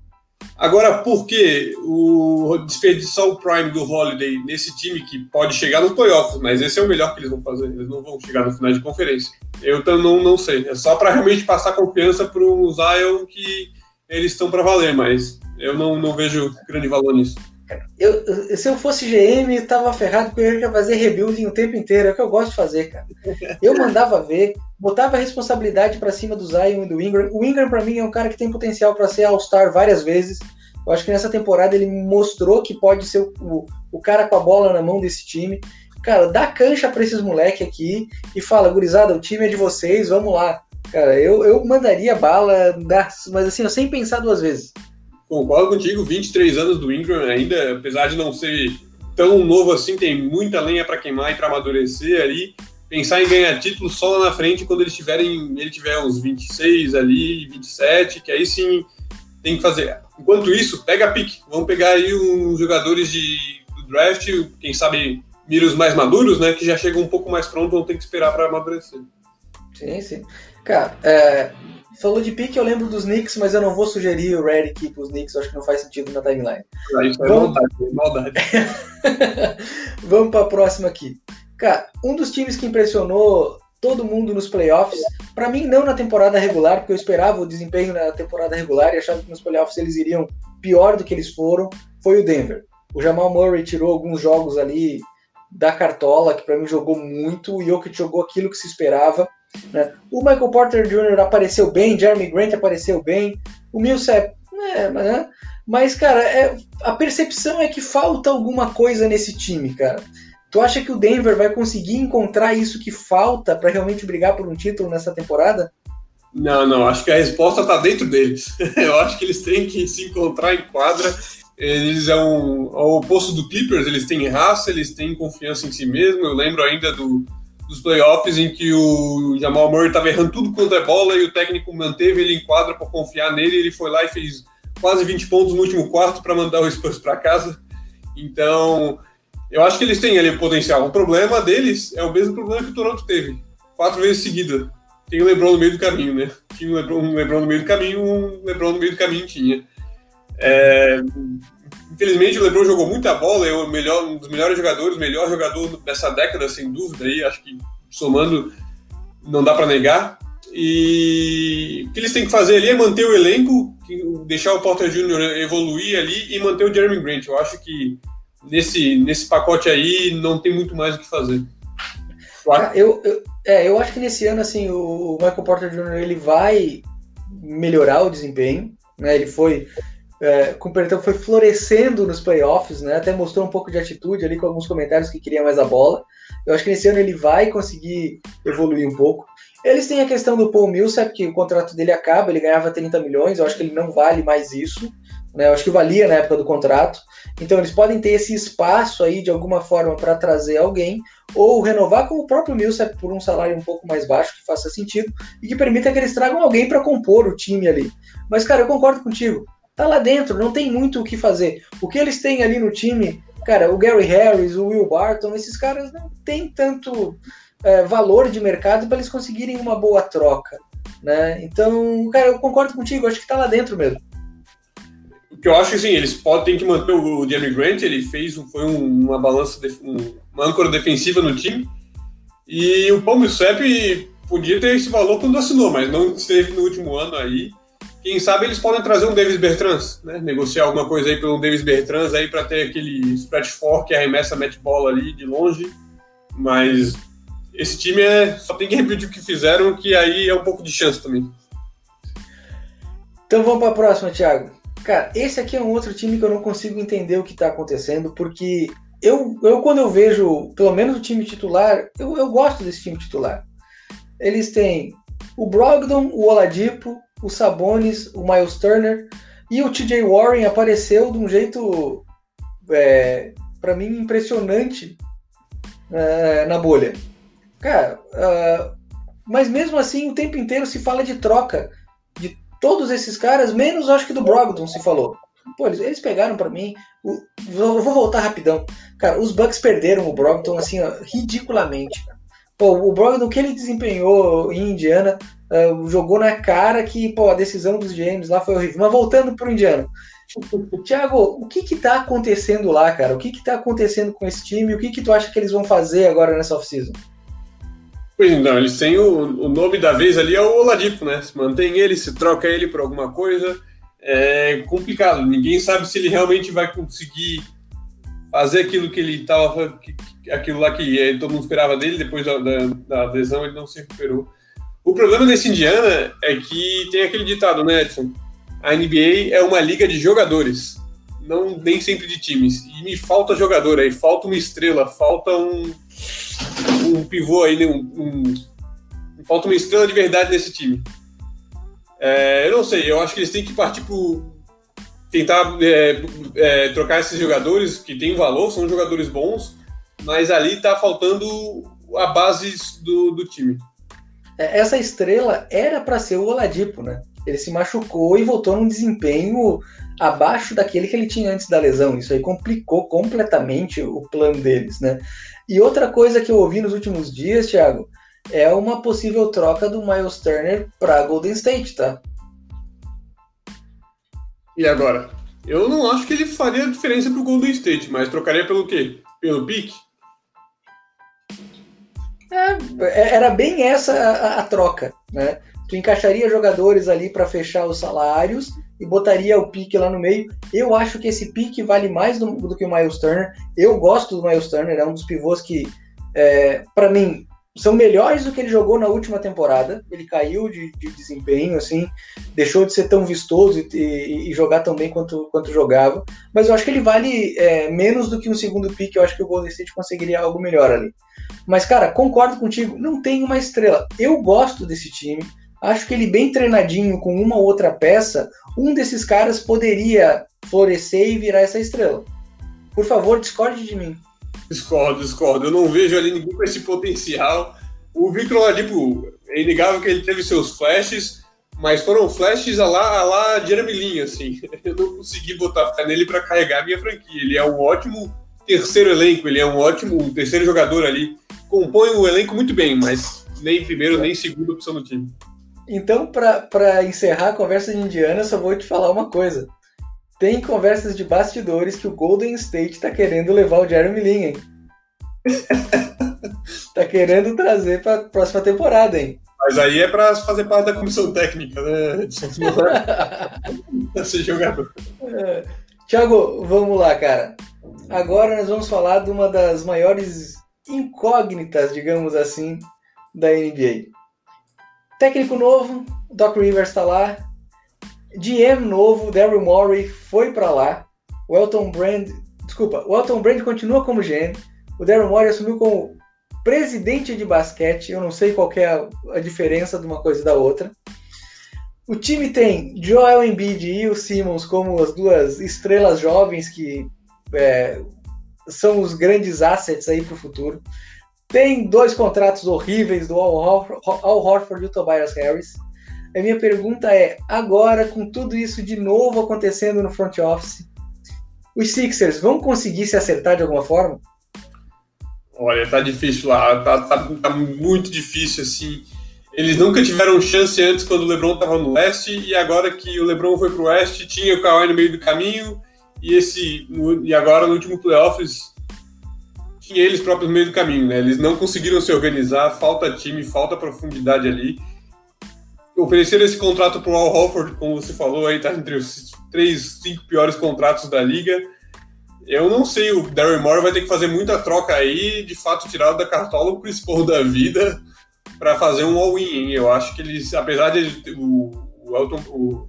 Agora, por que o desperdiçar o Prime do Holiday nesse time que pode chegar nos playoffs, mas esse é o melhor que eles vão fazer, eles não vão chegar no final de conferência. Eu não, não sei, é só para realmente passar confiança para o Zion que eles estão para valer, mas eu não, não vejo grande valor nisso. Eu, se eu fosse GM, eu tava ferrado porque eu ia fazer rebuilding o tempo inteiro. É o que eu gosto de fazer, cara. Eu mandava ver, botava a responsabilidade para cima do Zion e do Ingram. O Ingram, para mim, é um cara que tem potencial para ser All-Star várias vezes. Eu acho que nessa temporada ele mostrou que pode ser o, o, cara com a bola na mão desse time. Cara, dá cancha para esses moleques aqui e fala, gurizada, o time é de vocês, vamos lá. Cara, eu, eu mandaria bala, mas assim, sem pensar duas vezes. Concordo contigo, 23 anos do Ingram ainda, apesar de não ser tão novo assim, tem muita lenha para queimar e para amadurecer ali. Pensar em ganhar título só lá na frente quando ele, tiverem, ele tiver uns 26 ali, 27, que aí sim tem que fazer. Enquanto isso, pega a pique. Vamos pegar aí uns jogadores de, do draft, quem sabe miros mais maduros, né? Que já chegam um pouco mais pronto, vão ter que esperar para amadurecer. Sim, sim. Cara, é, Falou de pique, eu lembro dos Knicks, mas eu não vou sugerir o Redick para os Knicks, acho que não faz sentido na timeline. Ah, isso é Vamos... é maldade. Vamos para a próxima aqui. Cara, um dos times que impressionou todo mundo nos playoffs, para mim não na temporada regular, porque eu esperava o desempenho na temporada regular e achava que nos playoffs eles iriam pior do que eles foram, foi o Denver. O Jamal Murray tirou alguns jogos ali da cartola, que para mim jogou muito, o Jokic jogou aquilo que se esperava. Né? O Michael Porter Jr. apareceu bem, Jeremy Grant apareceu bem, o Millsap, né, né? mas cara, é, a percepção é que falta alguma coisa nesse time, cara. Tu acha que o Denver vai conseguir encontrar isso que falta para realmente brigar por um título nessa temporada? Não, não, acho que a resposta está dentro deles. Eu acho que eles têm que se encontrar em quadra. Eles é um, ao oposto do Clippers, eles têm raça, eles têm confiança em si mesmo. Eu lembro ainda do, dos playoffs em que o Jamal Murray estava errando tudo quanto é bola e o técnico manteve ele em quadra para confiar nele. Ele foi lá e fez quase 20 pontos no último quarto para mandar o Spurs para casa. Então, eu acho que eles têm ali potencial. O problema deles é o mesmo problema que o Toronto teve, quatro vezes seguida. Tem o LeBron no meio do caminho, né? Tinha um LeBron, um LeBron no meio do caminho, um LeBron no meio do caminho tinha. É, Infelizmente o LeBron jogou muita bola, é o melhor, um dos melhores jogadores, melhor jogador dessa década, sem dúvida, aí, acho que somando não dá para negar. E o que eles têm que fazer ali é manter o elenco, deixar o Porter Jr. evoluir ali e manter o Jeremy Grant. Eu acho que nesse, nesse pacote aí não tem muito mais o que fazer. Eu, eu, é, eu acho que nesse ano assim o Michael Porter Jr. ele vai melhorar o desempenho. Né? Ele foi é, com perdão, foi florescendo nos playoffs, né? Até mostrou um pouco de atitude ali com alguns comentários que queria mais a bola. Eu acho que nesse ano ele vai conseguir evoluir um pouco. Eles têm a questão do Paul Millsap, que o contrato dele acaba, ele ganhava 30 milhões, eu acho que ele não vale mais isso, né? Eu acho que valia na época do contrato. Então eles podem ter esse espaço aí de alguma forma para trazer alguém ou renovar com o próprio Millsap por um salário um pouco mais baixo que faça sentido e que permita que eles tragam alguém para compor o time ali. Mas cara, eu concordo contigo tá lá dentro, não tem muito o que fazer. O que eles têm ali no time, cara, o Gary Harris, o Will Barton, esses caras não têm tanto é, valor de mercado para eles conseguirem uma boa troca. Né? Então, cara, eu concordo contigo, acho que tá lá dentro mesmo. O que eu acho que sim, eles podem que manter o Jeremy Grant, ele fez foi um, uma balança, um, uma âncora defensiva no time. E o Palmo Sepp podia ter esse valor quando assinou, mas não esteve no último ano aí. Quem sabe eles podem trazer um Davis Bertrand, né? Negociar alguma coisa aí pelo Davis Bertrand aí para ter aquele spread for que arremessa match bola ali de longe. Mas esse time é, só tem que repetir o que fizeram, que aí é um pouco de chance também. Então vamos para a próxima, Thiago. Cara, esse aqui é um outro time que eu não consigo entender o que está acontecendo, porque eu, eu, quando eu vejo, pelo menos o time titular, eu, eu gosto desse time titular. Eles têm o Brogdon, o Oladipo, o Sabonis, o Miles Turner e o TJ Warren apareceu de um jeito, é, para mim, impressionante é, na bolha. Cara, uh, mas mesmo assim o tempo inteiro se fala de troca de todos esses caras, menos acho que do Brogdon se falou. Pô, eles, eles pegaram para mim. O, eu vou voltar rapidão. Cara, os Bucks perderam o Brogdon assim, ó, ridiculamente. Pô, o Brogdon que ele desempenhou em Indiana uh, jogou na cara que pô, a decisão dos GMs lá foi horrível. Mas voltando pro Indiana. Tiago, o que que tá acontecendo lá, cara? O que que tá acontecendo com esse time? O que que tu acha que eles vão fazer agora nessa off-season? Pois então, eles têm o, o nome da vez ali é o Oladipo, né? Se mantém ele, se troca ele por alguma coisa, é complicado. Ninguém sabe se ele realmente vai conseguir fazer aquilo que ele estava, aquilo lá que é, todo mundo esperava dele, depois da, da, da lesão ele não se recuperou. O problema desse Indiana é que tem aquele ditado, né, Edson? A NBA é uma liga de jogadores, não nem sempre de times. E me falta jogador aí, falta uma estrela, falta um um pivô aí, né, um, um, falta uma estrela de verdade nesse time. É, eu não sei, eu acho que eles têm que partir por tentar é, é, trocar esses jogadores que têm valor, são jogadores bons, mas ali está faltando a base do, do time. É, essa estrela era para ser o Oladipo, né? Ele se machucou e voltou num desempenho abaixo daquele que ele tinha antes da lesão. Isso aí complicou completamente o plano deles, né? E outra coisa que eu ouvi nos últimos dias, Thiago, é uma possível troca do Miles Turner para Golden State, tá? E agora? Eu não acho que ele faria diferença pro Golden State, mas trocaria pelo quê? Pelo pique? É, é era bem essa a, a, troca, né? Tu encaixaria jogadores ali para fechar os salários e botaria o pique lá no meio. Eu acho que esse pique vale mais do, do que o Miles Turner. Eu gosto do Miles Turner, é um dos pivôs que, é, para mim, são melhores do que ele jogou na última temporada. Ele caiu de, de desempenho, assim, deixou de ser tão vistoso e, e, e, jogar tão bem quanto, quanto jogava. Mas eu acho que ele vale é, menos do que um segundo pique. Eu acho que o Golden State conseguiria algo melhor ali. Mas, cara, concordo contigo, não tem uma estrela. Eu gosto desse time. Acho que ele bem treinadinho com uma outra peça, um desses caras poderia florescer e virar essa estrela. Por favor, discorde de mim. Discordo, discordo. Eu não vejo ali ninguém com esse potencial. O Victor Oladipo, é inegável que ele teve seus flashes, mas foram flashes a lá, a lá Jeremy assim. Eu não consegui botar fé nele para carregar a minha franquia. Ele é um ótimo terceiro elenco, ele é um ótimo terceiro jogador ali. Compõe o elenco muito bem, mas nem primeiro nem segundo opção do time. Então, para encerrar a conversa de Indiana, só vou te falar uma coisa. Tem conversas de bastidores que o Golden State está querendo levar o Jeremy Lin, hein? tá querendo trazer para próxima temporada, hein? Mas aí é para fazer parte da comissão técnica, né? Ser jogador. É. Tiago, vamos lá, cara. Agora nós vamos falar de uma das maiores incógnitas, digamos assim, da NBA. Técnico novo, Doc Rivers está lá. GM novo, Daryl Morey foi para lá. O Elton Brand, desculpa, o Elton Brand continua como GM. O Daryl Morey assumiu como presidente de basquete. Eu não sei qual é a, a diferença de uma coisa e da outra. O time tem Joel Embiid e o Simmons como as duas estrelas jovens que é, são os grandes assets aí para o futuro. Tem dois contratos horríveis do Al, Horford, Al Horford e o Tobias Harris. A minha pergunta é: agora, com tudo isso de novo acontecendo no front office, os Sixers vão conseguir se acertar de alguma forma? Olha, tá difícil lá, tá, tá, tá muito difícil assim. Eles nunca tiveram chance antes quando o LeBron estava no leste e agora que o LeBron foi pro oeste, tinha o Kawhi no meio do caminho e esse e agora no último playoffs tinha eles próprios no meio do caminho, né? Eles não conseguiram se organizar, falta time, falta profundidade ali. Ofereceram esse contrato pro Al Horford, como você falou, aí tá entre os três, cinco piores contratos da liga. Eu não sei, o Darren Moore vai ter que fazer muita troca aí, de fato tirado da cartola o Chris Paul da vida para fazer um all-in. Eu acho que eles, apesar de o, o Elton, o,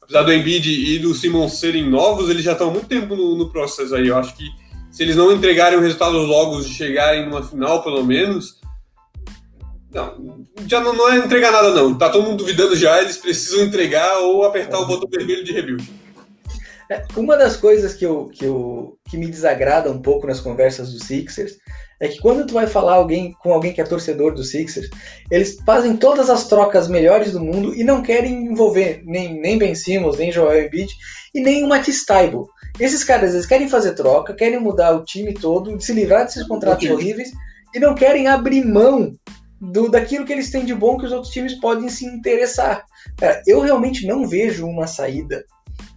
apesar do Embiid e do Simon serem novos, eles já estão há muito tempo no, no, processo aí. Eu acho que se eles não entregarem o resultado logo de chegarem numa final, pelo menos, não, já não, não, é entregar nada não. Tá todo mundo duvidando já, eles precisam entregar ou apertar o botão vermelho de rebuild. É, uma das coisas que, eu, que, eu, que me desagrada um pouco nas conversas dos Sixers é que quando tu vai falar alguém com alguém que é torcedor do Sixers, eles fazem todas as trocas melhores do mundo e não querem envolver nem, nem Ben Simmons, nem Joel Embiid e nem o Matisse Taibo. Esses caras eles querem fazer troca, querem mudar o time todo, se livrar desses contratos horríveis e não querem abrir mão do daquilo que eles têm de bom que os outros times podem se interessar. Cara, eu realmente não vejo uma saída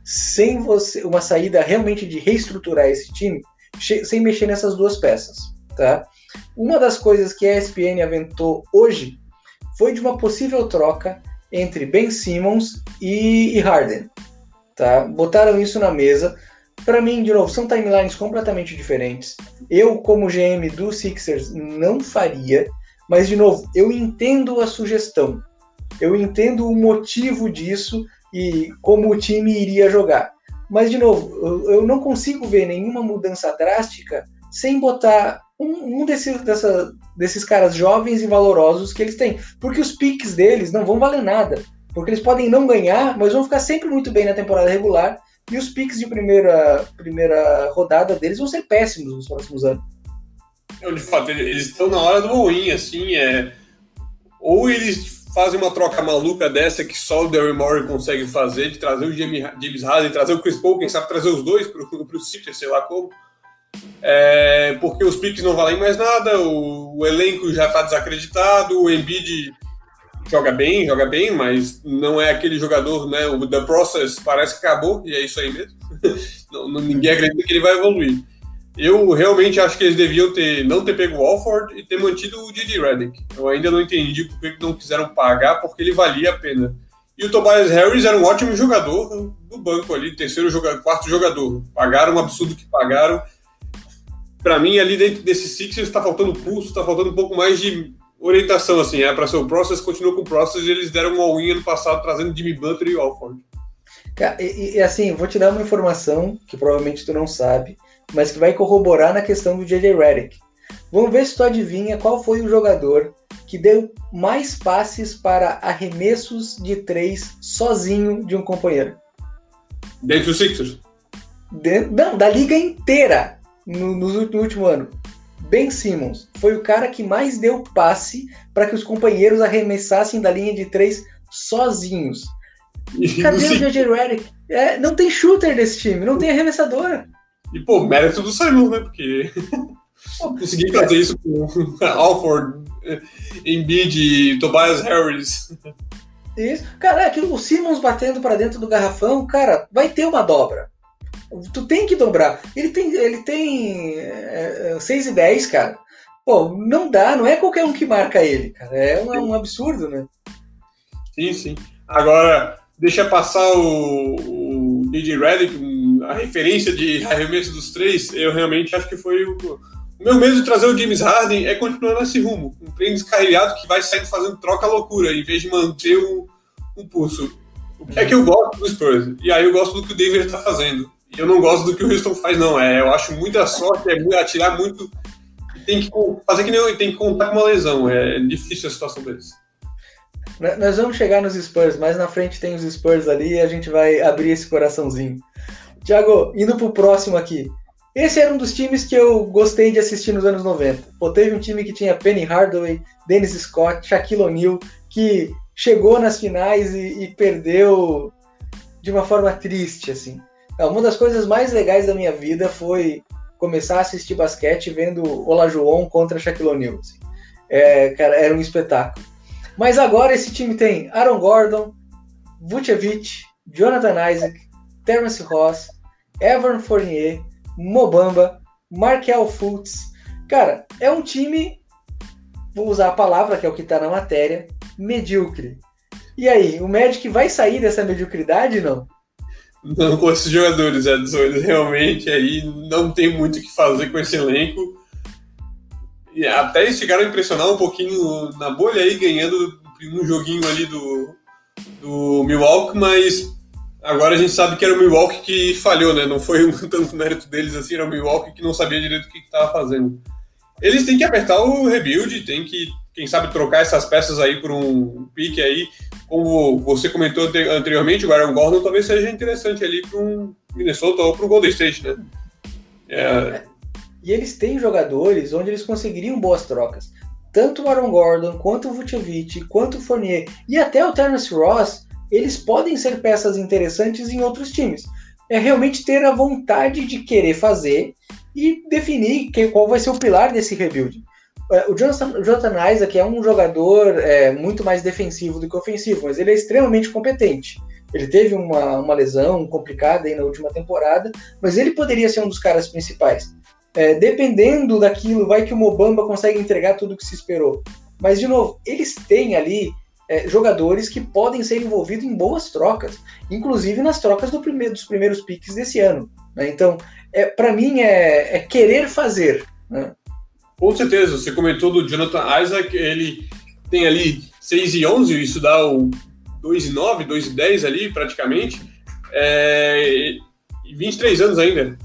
sem você, uma saída realmente de reestruturar esse time sem mexer nessas duas peças. Tá? Uma das coisas que a ESPN aventou hoje foi de uma possível troca entre Ben Simmons e, Harden. Tá? Botaram isso na mesa. Para mim, de novo, são timelines completamente diferentes. Eu, como GM do Sixers, não faria, mas de novo, eu entendo a sugestão. Eu entendo o motivo disso e como o time iria jogar. Mas, de novo, eu, não consigo ver nenhuma mudança drástica sem botar um, um desses, dessa, desses caras jovens e valorosos que eles têm. Porque os picks deles não vão valer nada. Porque eles podem não ganhar, mas vão ficar sempre muito bem na temporada regular. E os picks de primeira, primeira rodada deles vão ser péssimos nos próximos anos. De fato, eles estão na hora do ruim, assim. É... Ou eles fazem uma troca maluca dessa que só o Darryl Morey consegue fazer, de trazer o James Harden, trazer o Chris Paul, quem sabe trazer os dois para o Sixers, sei lá como é, porque os picks não valem mais nada, o, o elenco já está desacreditado, o Embiid joga bem, joga bem, mas não é aquele jogador, né? O The Process parece que acabou, e é isso aí mesmo. não, ninguém acredita que ele vai evoluir. Eu realmente acho que eles deviam ter não ter pego o Alford e ter mantido o Didi Redick. Eu ainda não entendi por que não quiseram pagar, porque ele valia a pena. E o Tobias Harris era um ótimo jogador do banco ali, terceiro jogador, quarto jogador. Pagaram um absurdo que pagaram para mim, ali dentro desse Sixers está faltando pulso, está faltando um pouco mais de orientação, assim, é para ser o Process, continua com o Process e eles deram um all-in ano passado trazendo Jimmy Butler e Alford. E, e, assim, vou te dar uma informação que provavelmente tu não sabe, mas que vai corroborar na questão do JJ Redick. Vamos ver se tu adivinha qual foi o jogador que deu mais passes para arremessos de três sozinho de um companheiro. Dentro do Sixers? De, não, da liga inteira no, no, no último ano. Ben Simmons foi o cara que mais deu passe para que os companheiros arremessassem da linha de três sozinhos. Cadê o J.J. Redick? É, não tem shooter desse time, não tem arremessadora. E, pô, mérito do Simon, né? Porque consegui fazer isso com Alford, Embiid e Tobias Harris. Isso. Cara, é que o Simmons batendo para dentro do garrafão, cara, vai ter uma dobra. Tu tem que dobrar. Ele tem, ele tem é, 6 é, e 10, cara. Pô, não dá, não é qualquer um que marca ele, cara. É um, um absurdo, né? Sim, sim. Agora, deixa passar o, o DJ Redick, a referência de arremesso dos três, eu realmente acho que foi o. O meu medo de trazer o James Harden é continuar nesse rumo. Um treino descarrilhado que vai saindo fazendo troca loucura, em vez de manter um, um pulso. O que é que eu gosto do Spurs? E aí eu gosto do que o Denver está fazendo eu não gosto do que o Houston faz, não. É, eu acho muita sorte, é atirar muito. Tem que fazer que nem tem que contar com uma lesão. É difícil a situação deles. Nós vamos chegar nos Spurs, mas na frente tem os Spurs ali e a gente vai abrir esse coraçãozinho. Tiago, indo pro próximo aqui. Esse era um dos times que eu gostei de assistir nos anos 90. Pô, teve um time que tinha Penny Hardaway, Dennis Scott, Shaquille O'Neal, que chegou nas finais e, e perdeu de uma forma triste, assim. É, uma das coisas mais legais da minha vida foi começar a assistir basquete vendo Olajuwon contra Shaquille O'Neal. Assim. É, cara, era um espetáculo. Mas agora esse time tem Aaron Gordon, Vucevic, Jonathan Isaac, Terence Ross, Evan Fournier, Mobamba, Markel Fultz. Cara, é um time, vou usar a palavra que é o que está na matéria, medíocre. E aí, o Magic vai sair dessa mediocridade, não? Não com esses jogadores, Edson. Eles realmente aí não tem muito o que fazer com esse elenco. E até eles chegaram a impressionar um pouquinho na bolha aí, ganhando um joguinho ali do, do Milwaukee, mas agora a gente sabe que era o Milwaukee que falhou, né? Não foi um tanto mérito deles assim, era o Milwaukee que não sabia direito o que estava fazendo. Eles têm que apertar o rebuild, tem que, quem sabe, trocar essas peças aí por um pique aí como você comentou anteriormente, o Aaron Gordon talvez seja interessante ali para um Minnesota ou para o Golden State, né? É... E eles têm jogadores onde eles conseguiriam boas trocas. Tanto o Aaron Gordon, quanto o Vucevic, quanto o Fournier e até o Terence Ross, eles podem ser peças interessantes em outros times. É realmente ter a vontade de querer fazer e definir qual vai ser o pilar desse rebuild. É, o Jonathan, o Jonathan Isaac é um jogador é, muito mais defensivo do que ofensivo, mas ele é extremamente competente. Ele teve uma, uma lesão complicada aí na última temporada, mas ele poderia ser um dos caras principais. É, dependendo daquilo, vai que o Mobamba consegue entregar tudo o que se esperou. Mas, de novo, eles têm ali é, jogadores que podem ser envolvidos em boas trocas, inclusive nas trocas do primeiro, dos primeiros piques desse ano. Né? Então, é, para mim, é, é, querer fazer. Né? Com certeza, você comentou do Jonathan Isaac, ele tem ali 6 e 11, isso dá o 2 e 9, 2 e 10 ali praticamente, é, e 23 anos ainda.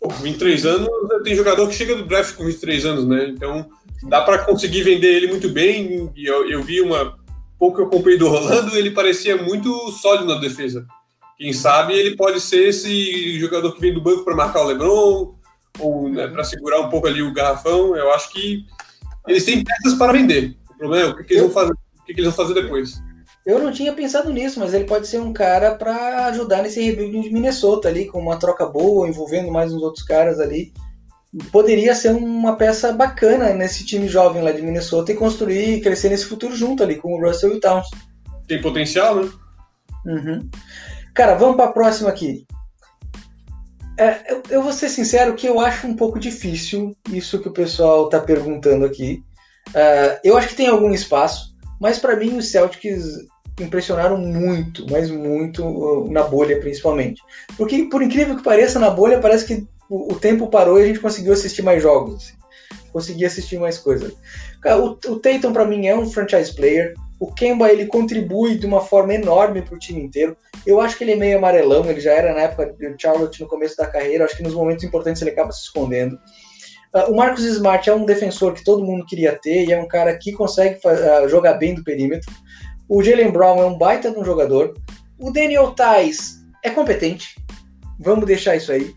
Pô, 23 anos, tem jogador que chega do draft com 23 anos, né? Então dá para conseguir vender ele muito bem. Eu, eu vi uma pouco que eu comprei do Rolando, ele parecia muito sólido na defesa. Quem sabe ele pode ser esse jogador que vem do banco para marcar o LeBron, ou né, para segurar um pouco ali o garrafão. Eu acho que eles têm peças para vender. O problema é o que, que eles, vão fazer, o que, que eles vão fazer depois. Eu não tinha pensado nisso, mas ele pode ser um cara para ajudar nesse rebuilding de Minnesota ali, com uma troca boa, envolvendo mais uns outros caras ali. Poderia ser uma peça bacana nesse time jovem lá de Minnesota e construir e crescer nesse futuro junto ali com o Russell e o Towns. Tem potencial, né? Uhum. Cara, vamos para a próxima aqui. É, eu, eu, vou ser sincero que eu acho um pouco difícil isso que o pessoal está perguntando aqui. Uh, eu acho que tem algum espaço, mas para mim os Celtics impressionaram muito, mas muito uh, na bolha principalmente. Porque por incrível que pareça, na bolha parece que o, o tempo parou e a gente conseguiu assistir mais jogos, assim. consegui assistir mais coisas. O, o Tatum para mim é um franchise player. O Kemba ele contribui de uma forma enorme para o time inteiro. Eu acho que ele é meio amarelão, ele já era na época de Charlotte no começo da carreira. Acho que nos momentos importantes ele acaba se escondendo. Uh, o Marcos Smart é um defensor que todo mundo queria ter e é um cara que consegue uh, jogar bem do perímetro. O Jalen Brown é um baita de um jogador. O Daniel Tais é competente. Vamos deixar isso aí.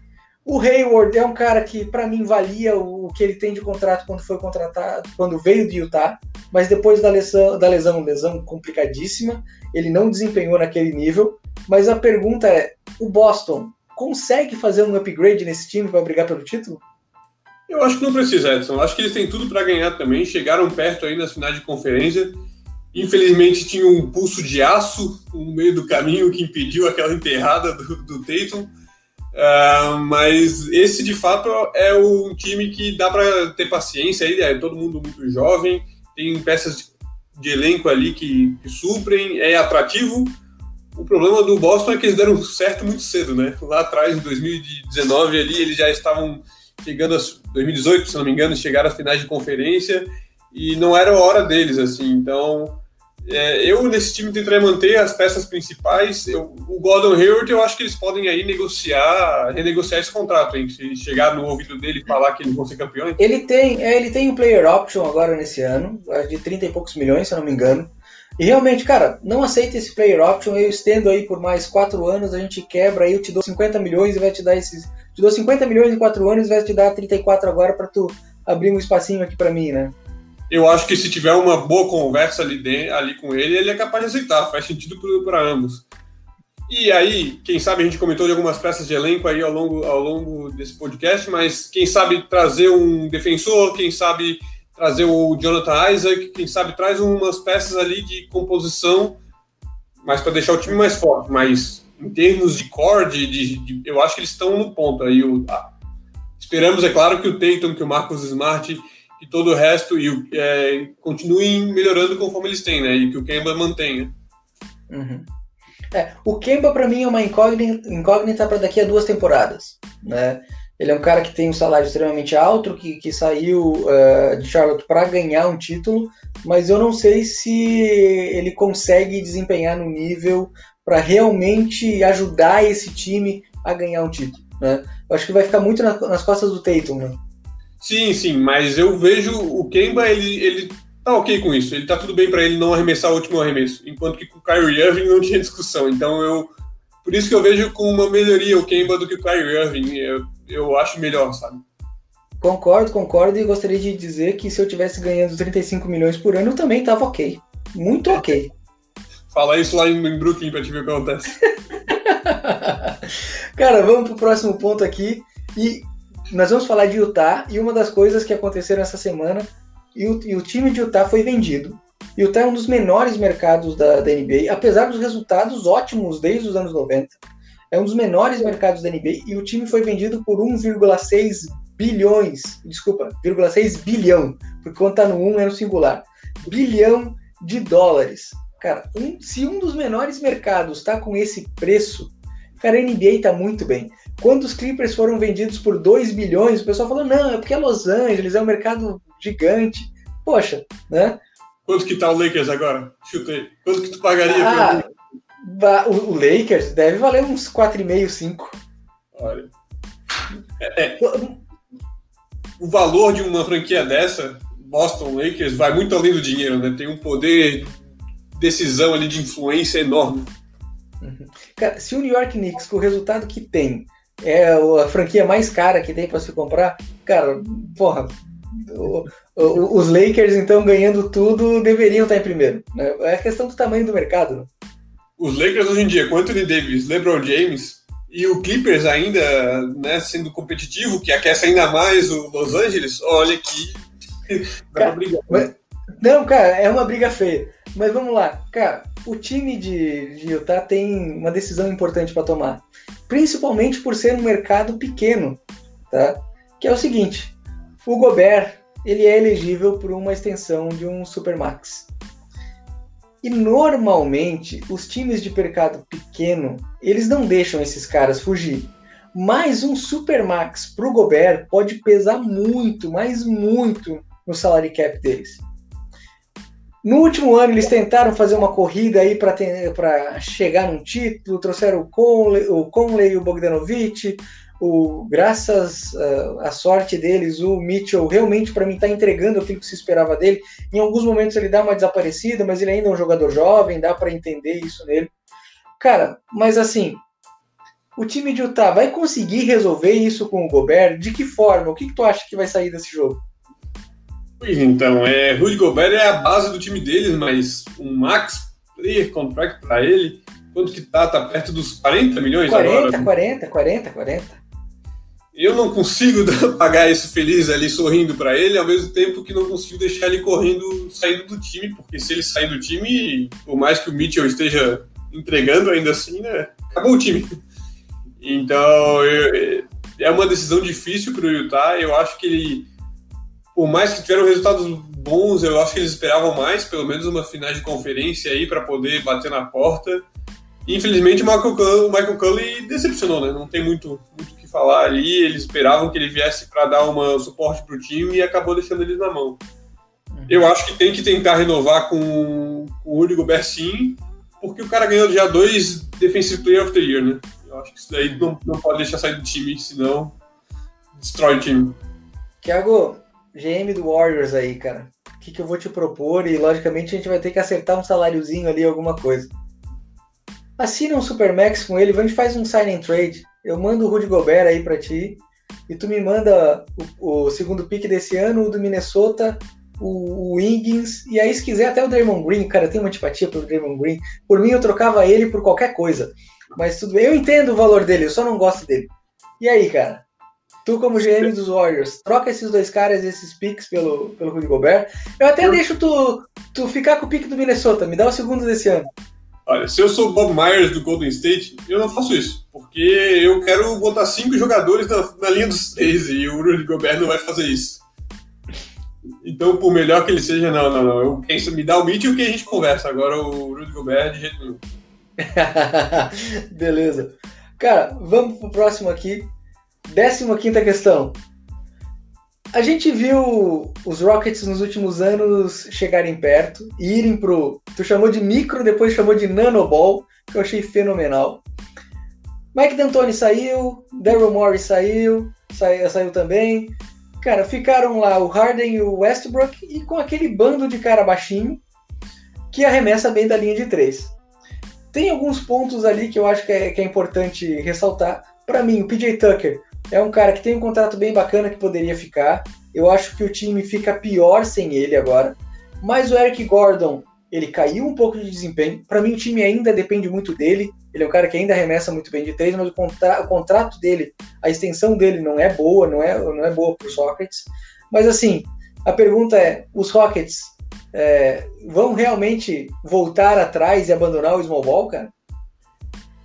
O Hayward é um cara que, para mim, valia o que ele tem de contrato quando foi contratado, quando veio de Utah, mas depois da lesão, da lesão, lesão complicadíssima, ele não desempenhou naquele nível. Mas a pergunta é: o Boston consegue fazer um upgrade nesse time para brigar pelo título? Eu acho que não precisa, Edson. Acho que eles têm tudo para ganhar também. Chegaram perto aí nas finais de conferência. Infelizmente tinha um pulso de aço no meio do caminho que impediu aquela enterrada do, do Tatum. Uh, mas esse de fato é um time que dá para ter paciência aí, é todo mundo muito jovem, tem peças de elenco ali que, que, suprem, é atrativo. O problema do Boston é que eles deram certo muito cedo, né? Lá atrás, em 2019, ali, eles já estavam chegando a 2018, se não me engano, chegaram às finais de conferência e não era a hora deles, assim. Então, é, eu, nesse time, tentaria manter as peças principais. Eu, o Gordon Hayward, eu acho que eles podem aí negociar, renegociar esse contrato, hein? Se chegar no ouvido dele e falar que eles vão ser campeões. Ele tem, é, ele tem um player option agora nesse ano, de 30 e poucos milhões, se eu não me engano. E realmente, cara, não aceita esse player option, eu estendo aí por mais 4 anos, a gente quebra aí, eu te dou 50 milhões e vai te dar esses. Te dou 50 milhões em 4 anos e vai te dar 34 agora para tu abrir um espacinho aqui para mim, né? Eu acho que se tiver uma boa conversa ali, dentro, ali com ele, ele é capaz de aceitar, faz sentido para ambos. E aí, quem sabe a gente comentou de algumas peças de elenco aí ao longo, ao longo desse podcast, mas quem sabe trazer um defensor, quem sabe trazer o Jonathan Isaac, quem sabe traz umas peças ali de composição, mas para deixar o time mais forte. Mas em termos de core, de, de, de, eu acho que eles estão no ponto aí. O, a, esperamos, é claro, que o Tatum, que o Marcos Smart e todo o resto e é, continuem melhorando conforme eles têm, né? E que o Kemba mantenha. Uhum. É, o Kemba para mim é uma incógnita, incógnita para daqui a duas temporadas, né? Ele é um cara que tem um salário extremamente alto, que, que saiu uh, de Charlotte para ganhar um título, mas eu não sei se ele consegue desempenhar no nível para realmente ajudar esse time a ganhar um título. Né? Eu acho que vai ficar muito na, nas costas do Tatum. Né? Sim, sim, mas eu vejo o Kemba, ele, ele tá ok com isso. Ele tá tudo bem para ele não arremessar o último arremesso, enquanto que com o Kyrie Irving não tinha discussão. Então eu por isso que eu vejo com uma melhoria o Kemba do que o Kyrie Irving. Eu, eu acho melhor, sabe? Concordo, concordo e gostaria de dizer que se eu tivesse ganhando 35 milhões por ano, eu também tava ok. Muito ok. Fala isso lá em Brooklyn pra te ver o que acontece. Cara, vamos pro próximo ponto aqui. E nós vamos falar de Utah e uma das coisas que aconteceram essa semana. E o, e o time de Utah foi vendido Utah é um dos menores mercados da, da, NBA, apesar dos resultados ótimos desde os anos 90. É um dos menores mercados da NBA e o time foi vendido por 1,6 bilhões, desculpa, 1,6 bilhão, porque quando tá no 1 é no singular. Bilhão de dólares. Cara, um, se um dos menores mercados está com esse preço, cara, a NBA tá muito bem. Quando os Clippers foram vendidos por 2 bilhões, o pessoal falou: não, é porque é Los Angeles, é um mercado gigante. Poxa, né? Quanto que tá o Lakers agora? Chutei. Quanto que tu pagaria ah, pra... o, Lakers deve valer uns 4,5, 5. Olha. É, é. O valor de uma franquia dessa, Boston Lakers, vai muito além do dinheiro, né? Tem um poder decisão ali de influência enorme. Uhum. Cara, se o New York Knicks, com o resultado que tem, é a franquia mais cara que tem para se comprar, cara, porra, os Lakers, então, ganhando tudo, deveriam estar em primeiro. Né? É a questão do tamanho do mercado. Né? Os Lakers hoje em dia, com Anthony Davis, LeBron James e o Clippers ainda né, sendo competitivo, que aquece ainda mais o Los Angeles, olha que cara. Mas, não, cara, é uma briga feia. Mas vamos lá, cara, o time de, de Utah tem uma decisão importante para tomar, principalmente por ser um mercado pequeno, tá? Que é o seguinte: o Gobert ele é elegível por uma extensão de um Supermax. E normalmente os times de mercado pequeno, eles não deixam esses caras fugir. Mas um Supermax para o Gobert pode pesar muito, mas muito no salary cap deles. No último ano eles tentaram fazer uma corrida aí para chegar num título, trouxeram o Conley, o Conley o Bogdanovich, o, graças uh, à sorte deles, o Mitchell realmente para mim está entregando aquilo que se esperava dele. Em alguns momentos ele dá uma desaparecida, mas ele ainda é um jogador jovem, dá para entender isso nele. Cara, mas assim, o time de Utah vai conseguir resolver isso com o Gobert? De que forma? O que, que tu acha que vai sair desse jogo? Pois então, é, Rudy Gobert é a base do time deles, mas um max player contract para ele, quanto que tá? Tá perto dos 40 milhões 40, agora? 40, 40, 40 eu não consigo pagar isso feliz ali sorrindo para ele, ao mesmo tempo que não consigo deixar ele correndo, saindo do time, porque se ele sair do time, por mais que o Mitchell esteja entregando ainda assim, né, acabou o time. Então, eu, é uma decisão difícil para o Utah. Eu acho que ele, por mais que tiveram resultados bons, eu acho que eles esperavam mais, pelo menos uma final de conferência aí para poder bater na porta. Infelizmente, o Michael, Michael Cully decepcionou, né? Não tem muito, muito que falar ali. Eles esperavam que ele viesse para dar um suporte para o time e acabou deixando eles na mão. Uhum. Eu acho que tem que tentar renovar com, com o Rudy Gobert sim, porque o cara ganhou já dois Defensive Player of the Year, né? Eu acho que isso daí não, não pode deixar sair do time, senão destrói o time. Thiago, GM do Warriors aí, cara. O que, que eu vou te propor? E logicamente a gente vai ter que acertar um saláriozinho ali, alguma coisa. Assina um Supermax com ele, a gente faz um sign and trade. Eu mando o Rudy Gobert aí para ti e tu me manda o, o, segundo pick desse ano, o do Minnesota o, o Wiggins, e aí se quiser até o Draymond Green, cara, tem uma antipatia pelo Draymond Green. Por mim eu trocava ele por qualquer coisa. Mas tudo bem, eu entendo o valor dele, eu só não gosto dele. E aí, cara? Tu, como GM dos Warriors, troca esses dois caras, esses picks pelo, pelo Rudy Gobert. Eu até eu... deixo tu, tu ficar com o pique do Minnesota, me dá o segundo desse ano. Olha, se eu sou o Bob Myers do Golden State, eu não faço isso. Porque eu quero botar cinco jogadores na, na linha dos três e o Rudy Gobert não vai fazer isso. Então, por melhor que ele seja, não, não, não. Eu, quem me dá o Mitchell que a gente conversa. Agora o Rudy Gobert de jeito nenhum. Beleza. Cara, vamos pro próximo aqui. Décima quinta questão. A gente viu os Rockets nos últimos anos chegarem perto e irem pro. Tu chamou de micro, depois chamou de nanoball, que eu achei fenomenal. Mike D'Antoni saiu, Daryl Morey saiu, saiu, saiu também. Cara, ficaram lá o Harden e o Westbrook e com aquele bando de cara baixinho que arremessa bem da linha de três. Tem alguns pontos ali que eu acho que é, que é importante ressaltar. Para mim, o PJ Tucker é um cara que tem um contrato bem bacana que poderia ficar. Eu acho que o time fica pior sem ele agora. Mas o Eric Gordon, ele caiu um pouco de desempenho. Para mim, o time ainda depende muito dele. Ele é um cara que ainda arremessa muito bem de três, mas o, contra o contrato dele, a extensão dele não é boa, não é, não é boa para os Rockets. Mas assim, a pergunta é: os Rockets é, vão realmente voltar atrás e abandonar o small ball, cara?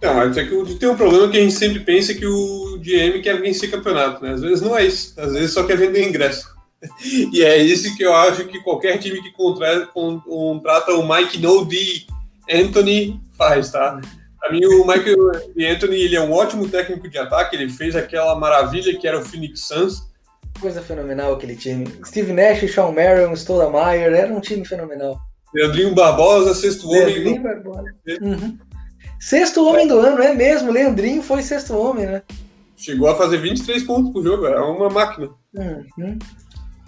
Não, mas é que tem um problema que a gente sempre pensa que o GM quer vencer campeonato, né? Às vezes não é isso, às vezes só quer vender ingresso. E é isso que eu acho que qualquer time que contrata, contrata o Mike No de Anthony faz, tá? Para mim, o Mike Anthony ele é um ótimo técnico de ataque, ele fez aquela maravilha que era o Phoenix Suns. Coisa fenomenal aquele time. Steve Nash, Sean Marion, Stoudemire, era um time fenomenal. Leandrinho Barbosa, sexto Leandrinho homem. Barbosa. Uhum. Sexto homem do ano, é mesmo? Leandrinho foi sexto homem, né? Chegou a fazer 23 pontos por jogo, é uma máquina. Uhum.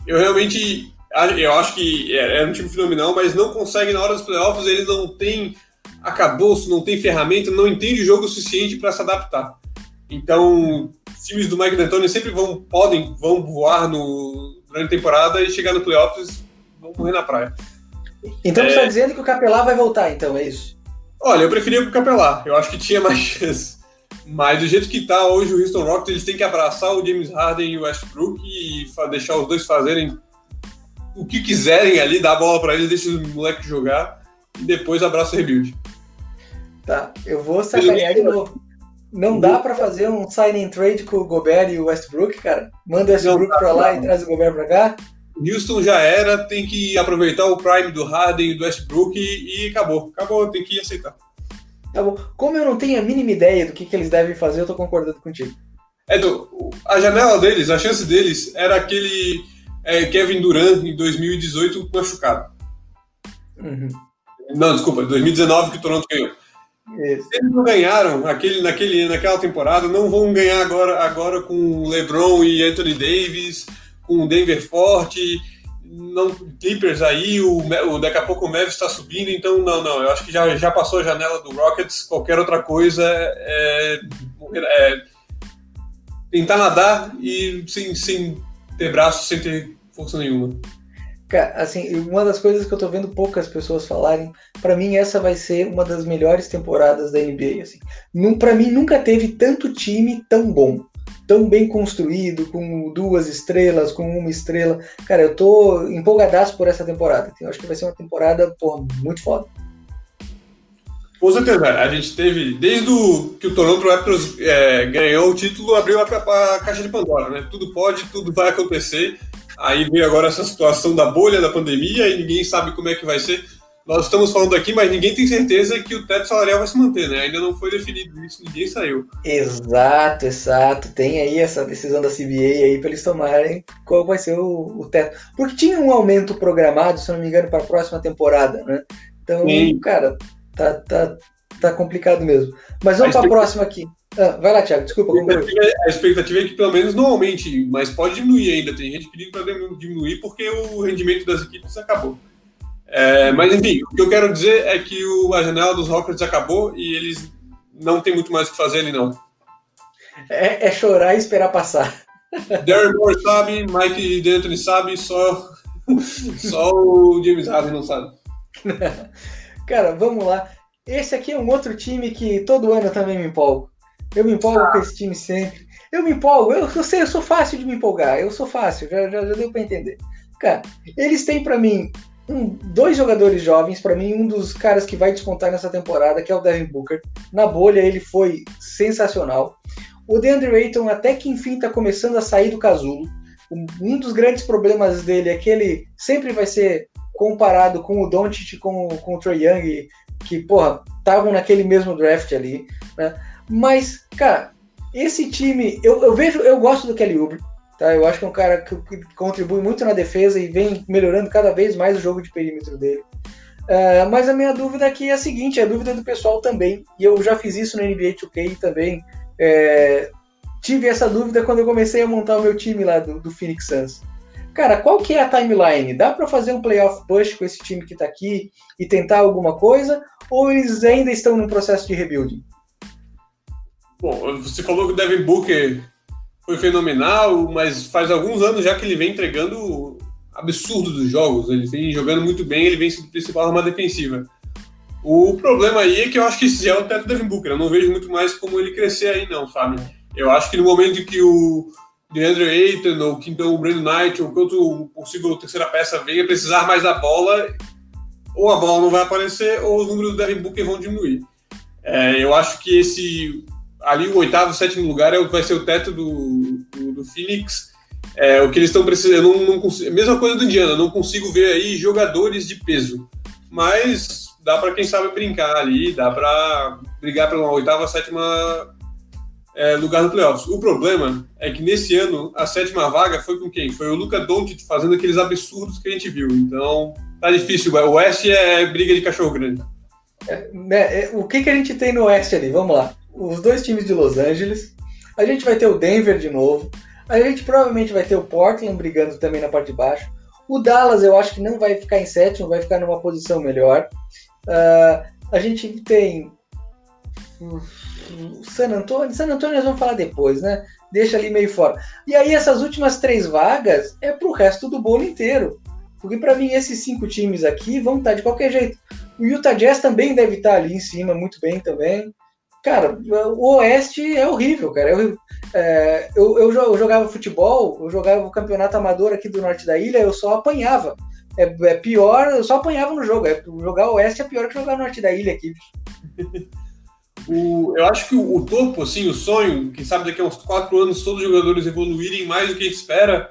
Eu realmente eu acho que é, é um time fenomenal, mas não consegue na hora dos playoffs, ele não tem acabouço, não tem ferramenta, não entende o jogo o suficiente para se adaptar. Então, times do Mike D'Antoni sempre vão, podem, vão voar no, durante a temporada e chegar no playoffs vão morrer na praia. Então é... você está dizendo que o Capelá vai voltar, então, é isso? Olha, eu preferia o Capelá. Eu acho que tinha mais chance. Mas do jeito que está hoje o Houston Rockets, eles têm que abraçar o James Harden e o Westbrook e deixar os dois fazerem o que quiserem ali, dar a bola para eles, deixa os moleques jogar e depois abraça o rebuild. Tá, eu vou sacanear de novo. Não dá para fazer um sign and trade com o Gobert e o Westbrook, cara? Manda o Westbrook para lá e traz o Gobert para cá? Houston já era, tem que aproveitar o prime do Harden e do Westbrook e, e acabou. Acabou, tem que aceitar. Tá bom. Como eu não tenho a mínima ideia do que, que eles devem fazer, eu tô concordando contigo. É, a janela deles, a chance deles era aquele é, Kevin Durant em 2018 machucado. Uhum. Não, desculpa, 2019 que o Toronto ganhou. Isso. Eles não ganharam aquele, naquele, naquela temporada, não vão ganhar agora, agora com LeBron e Anthony Davis com o Denver forte, não Clippers aí, o, o, daqui a pouco o Mavis está subindo, então não, não, eu acho que já, já passou a janela do Rockets, qualquer outra coisa é, é tentar nadar e sem, sem ter braço, sem ter força nenhuma. Cara, assim, uma das coisas que eu tô vendo poucas pessoas falarem, para mim essa vai ser uma das melhores temporadas da NBA, assim. Para mim nunca teve tanto time tão bom tão bem construído, com duas estrelas, com uma estrela. Cara, eu tô empolgadaço por essa temporada. Eu acho que vai ser uma temporada, porra, muito foda. Com certeza, a gente teve, desde o, que o Toronto Raptors é, ganhou o título, abriu a, a, caixa de Pandora, né? Tudo pode, tudo vai acontecer. Aí veio agora essa situação da bolha da pandemia e ninguém sabe como é que vai ser nós estamos falando aqui, mas ninguém tem certeza que o teto salarial vai se manter, né? Ainda não foi definido isso, ninguém saiu. Exato, exato. Tem aí essa decisão da CBA aí para eles tomarem qual vai ser o, o, teto. Porque tinha um aumento programado, se não me engano, para a próxima temporada, né? Então, Sim. cara, tá, tá, tá complicado mesmo. Mas vamos para a próxima aqui. Ah, vai lá, Thiago, desculpa. A expectativa, é, a expectativa é que pelo menos não aumente, mas pode diminuir ainda. Tem gente pedindo para diminuir porque o rendimento das equipes acabou. É, mas enfim, o que eu quero dizer é que o, a janela dos Rockets acabou e eles não tem muito mais o que fazer ali, não. É, é chorar e esperar passar. Darren Moore sabe, Mike D'Antoni sabe, só Só o James Harden não sabe. Cara, vamos lá. Esse aqui é um outro time que todo ano também me empolgo. Eu me empolgo ah. com esse time sempre. Eu me empolgo, eu, eu sei, eu sou fácil de me empolgar, eu sou fácil, já, já, já deu para entender. Cara, eles têm para mim um, dois jogadores jovens, para mim, um dos caras que vai despontar nessa temporada, que é o Devin Booker. Na bolha ele foi sensacional. O DeAndre Ayton até que enfim está começando a sair do casulo. Um dos grandes problemas dele é que ele sempre vai ser comparado com o Doncic, com, com o Trae Young, que, porra, estavam naquele mesmo draft ali, né? Mas, cara, esse time, eu, eu vejo, eu gosto do Kelly Oubre, tá? Eu acho que é um cara que, contribui muito na defesa e vem melhorando cada vez mais o jogo de perímetro dele. Uh, mas a minha dúvida aqui é a seguinte, é a dúvida do pessoal também, e eu já fiz isso no NBA 2K também, é, tive essa dúvida quando eu comecei a montar o meu time lá do, do Phoenix Suns. Cara, qual que é a timeline? Dá para fazer um playoff push com esse time que está aqui e tentar alguma coisa? Ou eles ainda estão num processo de rebuilding? Bom, você falou que o Devin Booker foi fenomenal, mas faz alguns anos já que ele vem entregando absurdo dos jogos. Ele vem jogando muito bem, ele vem sendo principal arma defensiva. O problema aí é que eu acho que esse é o teto do Devin Booker. Eu não vejo muito mais como ele crescer aí, não, sabe? Eu acho que no momento que o DeAndre Ayton ou então o Brandon Knight ou quanto possível terceira peça venha precisar mais da bola, ou a bola não vai aparecer ou os números do Devin Booker vão diminuir. É, eu acho que esse ali o oitavo, sétimo lugar é vai ser o teto do, do, do Phoenix. É, o que eles estão precisando, não, não consigo, mesma coisa do Indiana, não consigo ver aí jogadores de peso, mas dá para quem sabe brincar ali, dá para brigar pela oitava, sétima é, lugar no playoffs. O problema é que nesse ano a sétima vaga foi com quem? Foi o Luca Doncic fazendo aqueles absurdos que a gente viu. Então tá difícil. O Oeste é briga de cachorro grande. É, né, é, o que, que a gente tem no Oeste ali? Vamos lá os dois times de Los Angeles. A gente vai ter o Denver de novo. A gente provavelmente vai ter o Portland brigando também na parte de baixo. O Dallas eu acho que não vai ficar em sétimo, vai ficar numa posição melhor. Uh, a gente tem o San Antonio. San Antonio nós vamos falar depois, né? Deixa ali meio fora. E aí essas últimas três vagas é pro resto do bolo inteiro. Porque para mim esses cinco times aqui vão estar de qualquer jeito. O Utah Jazz também deve estar ali em cima muito bem também. Cara, o Oeste é horrível, cara. Eu, é, eu, eu, jogava futebol, eu jogava o campeonato amador aqui do norte da ilha, eu só apanhava. É, é pior, eu só apanhava no jogo. É, jogar Oeste é pior que jogar norte da ilha aqui. o, eu acho que o, o, topo, assim, o sonho, quem sabe daqui a uns quatro anos todos os jogadores evoluírem mais do que a gente espera,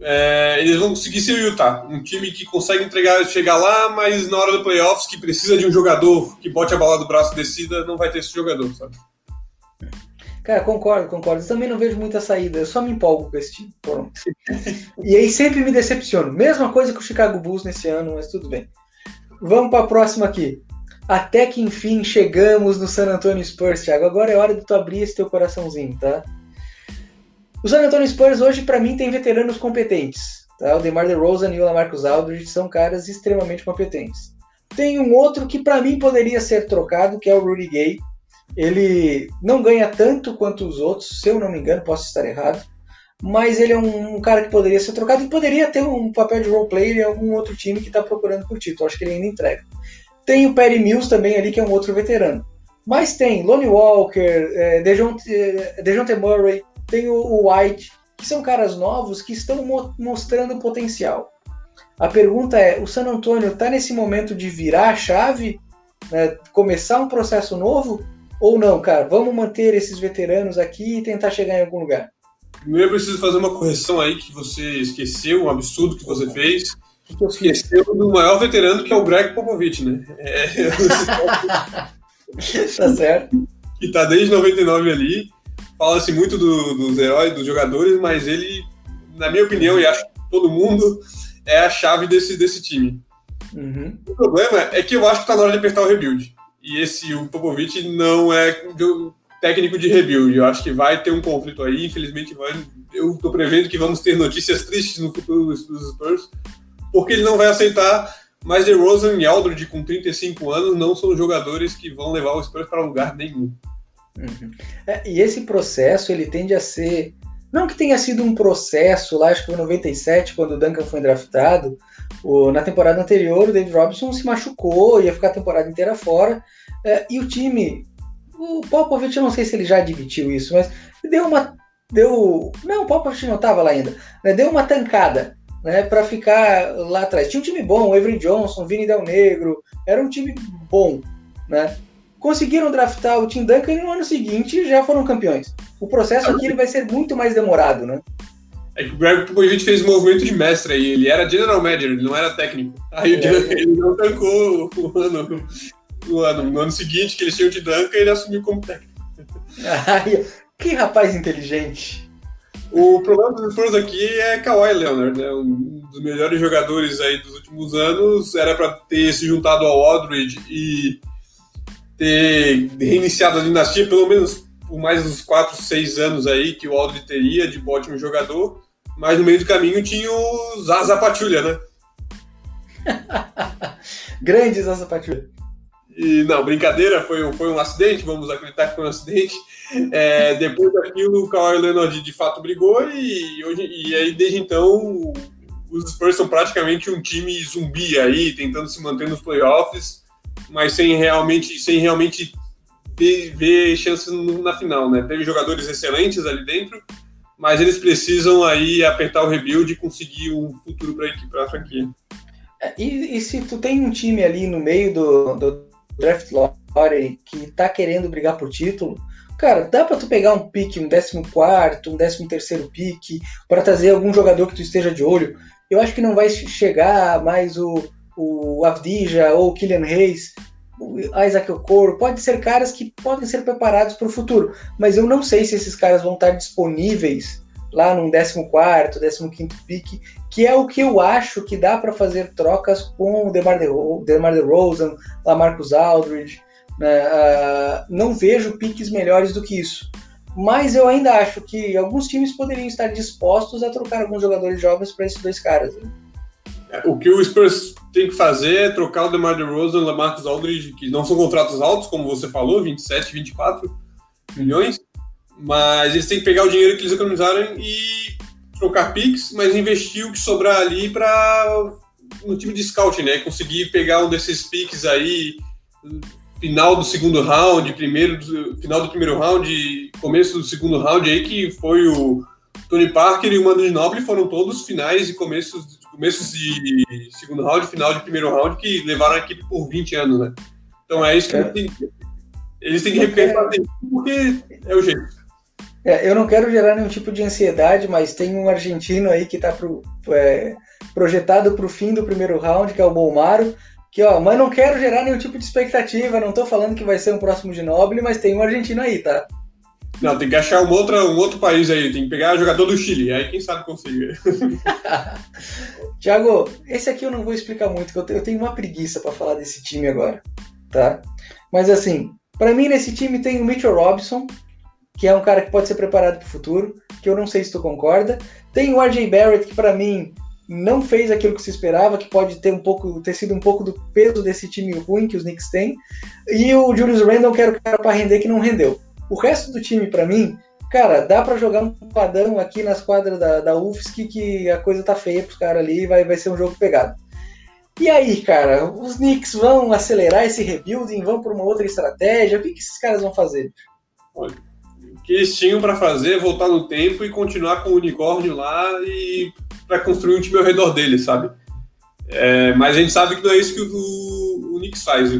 é, eles vão conseguir ser o Utah, um time que consegue entregar, chegar lá, mas na hora do playoffs, que precisa de um jogador que bote a bola do braço e decida, não vai ter esse jogador, sabe? Cara, concordo, concordo. Eu também não vejo muita saída, eu só me empolgo com esse time. E aí sempre me decepciono. Mesma coisa que o Chicago Bulls nesse ano, mas tudo bem. Vamos para a próxima aqui. Até que enfim chegamos no San Antonio Spurs, Thiago. Agora é hora de tu abrir esse teu coraçãozinho, tá? O San Antonio Spurs hoje, para mim, tem veteranos competentes. Tá? O DeMar DeRozan e o Lamarcus Aldridge são caras extremamente competentes. Tem um outro que, para mim, poderia ser trocado, que é o Rudy Gay. Ele não ganha tanto quanto os outros, se eu não me engano, posso estar errado. Mas ele é um, um cara que poderia ser trocado e poderia ter um papel de role player em algum outro time que está procurando por título. Acho que ele ainda entrega. Tem o Perry Mills também ali, que é um outro veterano. Mas tem Lonnie Walker, é, Dejounte, é, Dejounte Murray, tem o White, que são caras novos que estão mo mostrando potencial. A pergunta é: o San Antonio está nesse momento de virar a chave, né, começar um processo novo? Ou não, cara? Vamos manter esses veteranos aqui e tentar chegar em algum lugar? Primeiro, eu preciso fazer uma correção aí que você esqueceu, um absurdo que você fez. Que que esqueceu do maior veterano que é o Greg Popovich, né? É... tá certo. Que tá desde 99 ali fala-se muito do, dos heróis, dos jogadores, mas ele, na minha opinião, e acho que todo mundo, é a chave desse, desse time. Uhum. O problema é que eu acho que tá na hora de apertar o rebuild. E esse, o Popovich, não é técnico de rebuild. Eu acho que vai ter um conflito aí, infelizmente vai. Eu tô prevendo que vamos ter notícias tristes no futuro dos Spurs, porque ele não vai aceitar. Mas DeRozan e Aldridge, com 35 anos, não são jogadores que vão levar o Spurs para lugar nenhum. Uhum. É, e esse processo ele tende a ser Não que tenha sido um processo, lá acho que foi em 97, quando o Duncan foi draftado, o, na temporada anterior o David Robinson se machucou, ia ficar a temporada inteira fora, é, e o time, o Popovich, eu não sei se ele já admitiu isso, mas deu uma, deu, não, o Popovich não estava lá ainda, né, deu uma tancada, né, para ficar lá atrás. Tinha um time bom, Avery Johnson, Vini Del Negro, era um time bom, né? Conseguiram draftar o Tim Duncan e no ano seguinte já foram campeões. O processo aqui ele vai ser muito mais demorado, né? É que o Greg Popovich fez um movimento de mestre aí. Ele era general manager, ele não era técnico. Aí é, ele não tancou o ano, o ano. No ano seguinte, que eles tinham de Duncan, ele assumiu como técnico. Ai, que rapaz inteligente. O problema dos Spurs aqui é Kawhi Leonard, né? Um dos melhores jogadores aí dos últimos anos. Era para ter se juntado ao Aldridge e ter reiniciado a dinastia, pelo menos por mais uns 4, 6 anos aí que o Aldridge teria de ótimo jogador. Mas no meio do caminho tinha o Zaza Patrulha, né? Grande Zaza Patrulha. E, não, brincadeira, foi um, foi um acidente, vamos acreditar que foi um acidente. É, depois daquilo, o Kawhi Leonard de fato brigou e, hoje, e aí desde então os Spurs são praticamente um time zumbi aí, tentando se manter nos playoffs, mas sem realmente, sem realmente ver, ver chances na final, né? Teve jogadores excelentes ali dentro, mas eles precisam aí apertar o rebuild e conseguir um futuro para a franquia. É, e, e, se tu tem um time ali no meio do, do draft lottery que tá querendo brigar por título, cara, dá para tu pegar um pique, um 14, um 13 terceiro pique, para trazer algum jogador que tu esteja de olho. Eu acho que não vai chegar mais o, o Avdija ou o Kylian Reis, o Isaac Okoro, pode ser caras que podem ser preparados para o futuro, mas eu não sei se esses caras vão estar disponíveis lá num 14, 15 pique, que é o que eu acho que dá para fazer trocas com o DeMar, De DeMar DeRozan, Lamarcus Aldridge. Uh, não vejo piques melhores do que isso. Mas eu ainda acho que alguns times poderiam estar dispostos a trocar alguns jogadores jovens para esses dois caras. Né? O que o Spurs tem que fazer é trocar o DeMar DeRozan e o Lamarcus Aldridge, que não são contratos altos, como você falou, 27, 24 milhões, mas eles têm que pegar o dinheiro que eles economizaram e trocar picks, mas investir o que sobrar ali para no time de scouting, né? Conseguir pegar um desses picks aí, final do segundo round, primeiro, final do primeiro round, começo do segundo round aí, que foi o Tony Parker e o Manu Ginobili foram todos finais e começos, começos de segundo round, final de primeiro round, que levaram a equipe por 20 anos, né? Então é isso que é. Eles têm que repensar porque é o jeito. É, eu não quero gerar nenhum tipo de ansiedade, mas tem um argentino aí que está pro, é, projetado para o fim do primeiro round, que é o Bolmaro. Que, ó, mas não quero gerar nenhum tipo de expectativa, não estou falando que vai ser um próximo de Noble, mas tem um argentino aí, tá? Não, tem que achar um outro, um outro país aí, tem que pegar jogador do Chile, aí quem sabe consiga. Tiago, esse aqui eu não vou explicar muito, porque eu tenho uma preguiça para falar desse time agora, tá? Mas assim, para mim nesse time tem o Mitchell Robinson, que é um cara que pode ser preparado para o futuro, que eu não sei se tu concorda. Tem o RJ Barrett, que para mim não fez aquilo que se esperava, que pode ter um pouco ter sido um pouco do peso desse time ruim que os Knicks têm. E o Julius Randle, que era o cara para render, que não rendeu. O resto do time, para mim, cara, dá para jogar um padrão aqui nas quadras da, da UFSC que a coisa tá feia pros caras ali e vai, vai ser um jogo pegado. E aí, cara, os Knicks vão acelerar esse rebuilding, vão para uma outra estratégia? O que, que esses caras vão fazer? Olha, que eles tinham para fazer, voltar no tempo e continuar com o unicórnio lá e para construir um time ao redor dele, sabe? É, mas a gente sabe que não é isso que o, o Knicks faz.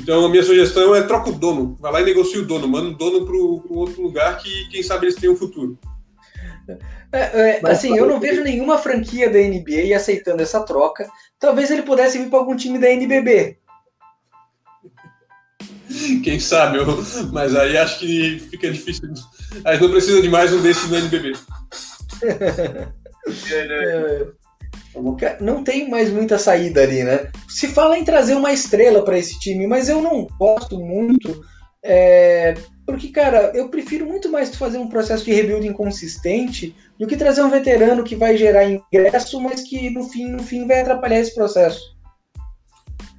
Então a minha sugestão é troca o dono, vai lá e negocia o dono, manda o dono para um outro lugar que quem sabe eles tenham um futuro. É, é, assim, eu não vejo nenhuma franquia da NBA aceitando essa troca. Talvez ele pudesse vir para algum time da NBB, Quem sabe, eu, mas aí acho que fica difícil. A gente não precisa de mais um desses no NBB. é, não tem mais muita saída ali, né? Se fala em trazer uma estrela para esse time, mas eu não gosto muito. É, porque, cara, eu prefiro muito mais fazer um processo de rebuild inconsistente do que trazer um veterano que vai gerar ingresso, mas que no fim, no fim vai atrapalhar esse processo.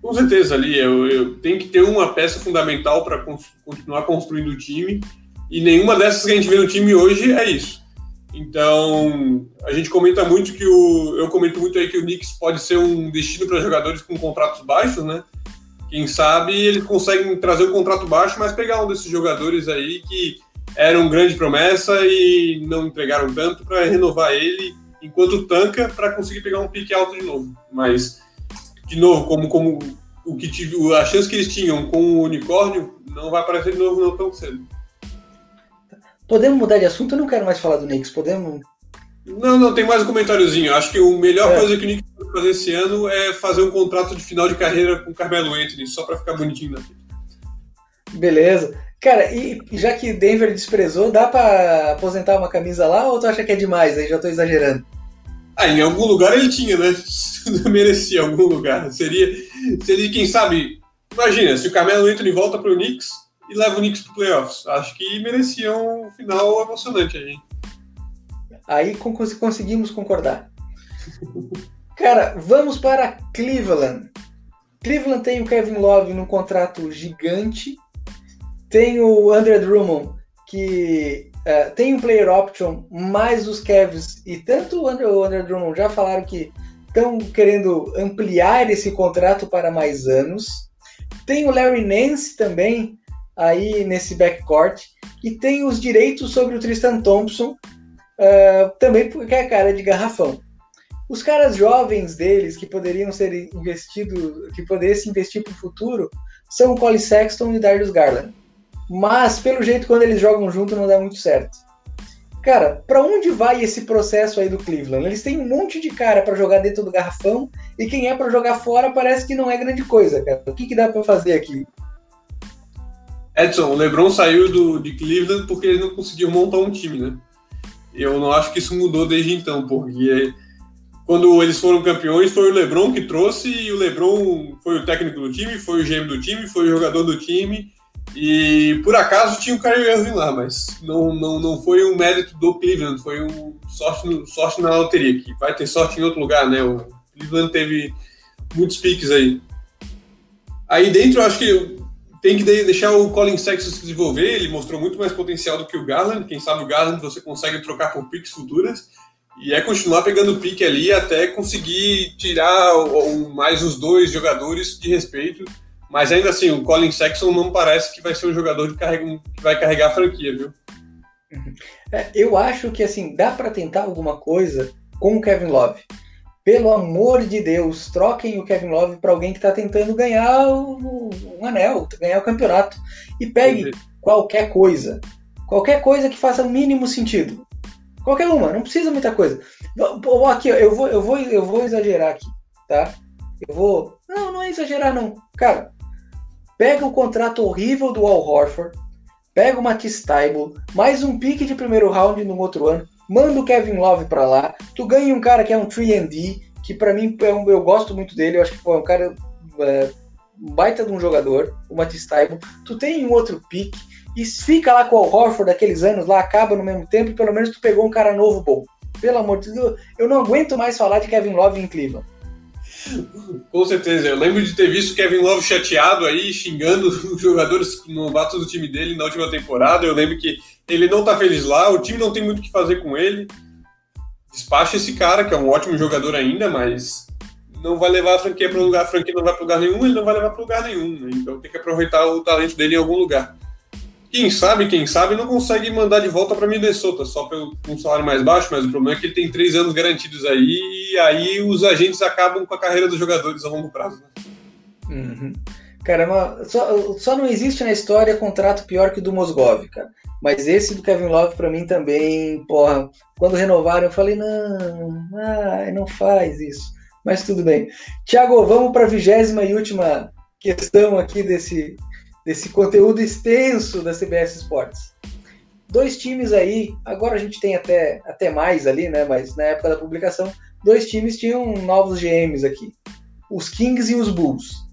Com certeza, ali eu, eu tenho que ter uma peça fundamental para continuar construindo o time. E nenhuma dessas que a gente vê no time hoje é isso. Então, a gente comenta muito que o. Eu comento muito aí que o Knicks pode ser um destino para jogadores com contratos baixos, né? Quem sabe eles conseguem trazer um contrato baixo, mas pegar um desses jogadores aí que eram grande promessa e não entregaram tanto para renovar ele enquanto tanca para conseguir pegar um pique alto de novo. Mas, de novo, como, como o que tive, a chance que eles tinham com o unicórnio não vai aparecer de novo não tão cedo. Podemos mudar de assunto? Eu não quero mais falar do Knicks. Podemos. Não, não, tem mais um comentáriozinho. Acho que a melhor é. coisa que o Knicks pode fazer esse ano é fazer um contrato de final de carreira com o Carmelo Anthony, só para ficar bonitinho na frente. Beleza. Cara, e já que Denver desprezou, dá para aposentar uma camisa lá ou tu acha que é demais? Aí já tô exagerando. Ah, em algum lugar ele tinha, né? Merecia algum lugar. Seria, seria, quem sabe, imagina, se o Carmelo Anthony volta pro Knicks e leva o Knicks pro playoffs. Acho que merecia um final emocionante aí. Aí conseguimos concordar. Cara, vamos para Cleveland. Cleveland tem o Kevin Love num contrato gigante tem o Andrew Drummond, que uh, tem um player option, mais os Cavs, e tanto o Andrew, o Andrew Drummond já falaram que estão querendo ampliar esse contrato para mais anos. Tem o Larry Nance também aí nesse backcourt. E tem os direitos sobre o Tristan Thompson, uh, também porque é cara de garrafão. Os caras jovens deles que poderiam ser investidos, que poderiam se investir para o futuro, são o Colin Sexton e o Darius Garland. Mas, pelo jeito, quando eles jogam junto, não dá muito certo. Cara, para onde vai esse processo aí do Cleveland? Eles têm um monte de cara para jogar dentro do garrafão e quem é para jogar fora parece que não é grande coisa, cara. O que, que dá para fazer aqui? Edson, o LeBron saiu do, de Cleveland porque ele não conseguiu montar um time, né? Eu não acho que isso mudou desde então, porque quando eles foram campeões foi o LeBron que trouxe e o LeBron foi o técnico do time, foi o GM do time, foi o jogador do time e por acaso tinha o Kyrie Irving lá, mas não, não, não foi um mérito do Cleveland, foi um sorte, sorte na loteria, que vai ter sorte em outro lugar, né? O Cleveland teve muitos piques aí. Aí dentro, eu acho que tem que deixar o Colin Sexton se desenvolver, ele mostrou muito mais potencial do que o Garland, quem sabe o Garland você consegue trocar por piques futuras, e é continuar pegando pique ali até conseguir tirar mais os dois jogadores de respeito, mas ainda assim, o Colin Sexton não parece que vai ser um jogador carrega, que vai carregar a franquia, viu? É, eu acho que assim, dá para tentar alguma coisa com o Kevin Love. Pelo amor de Deus, troquem o Kevin Love para alguém que está tentando ganhar o, um anel, ganhar o campeonato. E pegue qualquer coisa. Qualquer coisa que faça o mínimo sentido. Qualquer uma, não precisa muita coisa. Aqui, eu vou, eu vou, eu vou exagerar aqui, tá? Eu vou. Não, não é exagerar, não. Cara, pega o contrato horrível do Al Horford, pega o Matisse Taibo, mais um pique de primeiro round no outro ano, manda o Kevin Love para lá, tu ganha um cara que é um 3D, que para mim é um, eu gosto muito dele, eu acho que foi um cara é, baita de um jogador, o Matisse Taibo, tu tem um outro pique, e fica lá com o Horford daqueles anos lá, acaba no mesmo tempo, e pelo menos tu pegou um cara novo bom. Pelo amor de Deus, eu não aguento mais falar de Kevin Love em Cleveland. Com certeza. Eu lembro de ter visto Kevin Love chateado aí, xingando os jogadores novatos do time dele na última temporada. Eu lembro que ele não tá feliz lá, o time não tem muito o que fazer com ele. Despacha esse cara, que é um ótimo jogador ainda, mas não vai levar a franquia para lugar, a franquia não vai para lugar nenhum, ele não vai levar para lugar nenhum. Né? Então tem que aproveitar o talento dele em algum lugar. Quem sabe, quem sabe, não consegue mandar de volta para Minnesota, só pelo um salário mais baixo, mas o problema é que ele tem três anos garantidos aí, e aí os agentes acabam com a carreira dos jogadores a longo prazo. Né? Uhum. Cara, só, só, não existe na história contrato pior que o do Mosgov, cara. Mas esse do Kevin Love, para mim também, porra, quando renovaram, eu falei, não, ai, não faz isso. Mas tudo bem. Tiago, vamos para a vigésima e última questão aqui desse, desse conteúdo extenso da CBS Sports. Dois times aí, agora a gente tem até, até mais ali, né? Mas na época da publicação, dois times tinham novos GMs aqui: os Kings e os Bulls.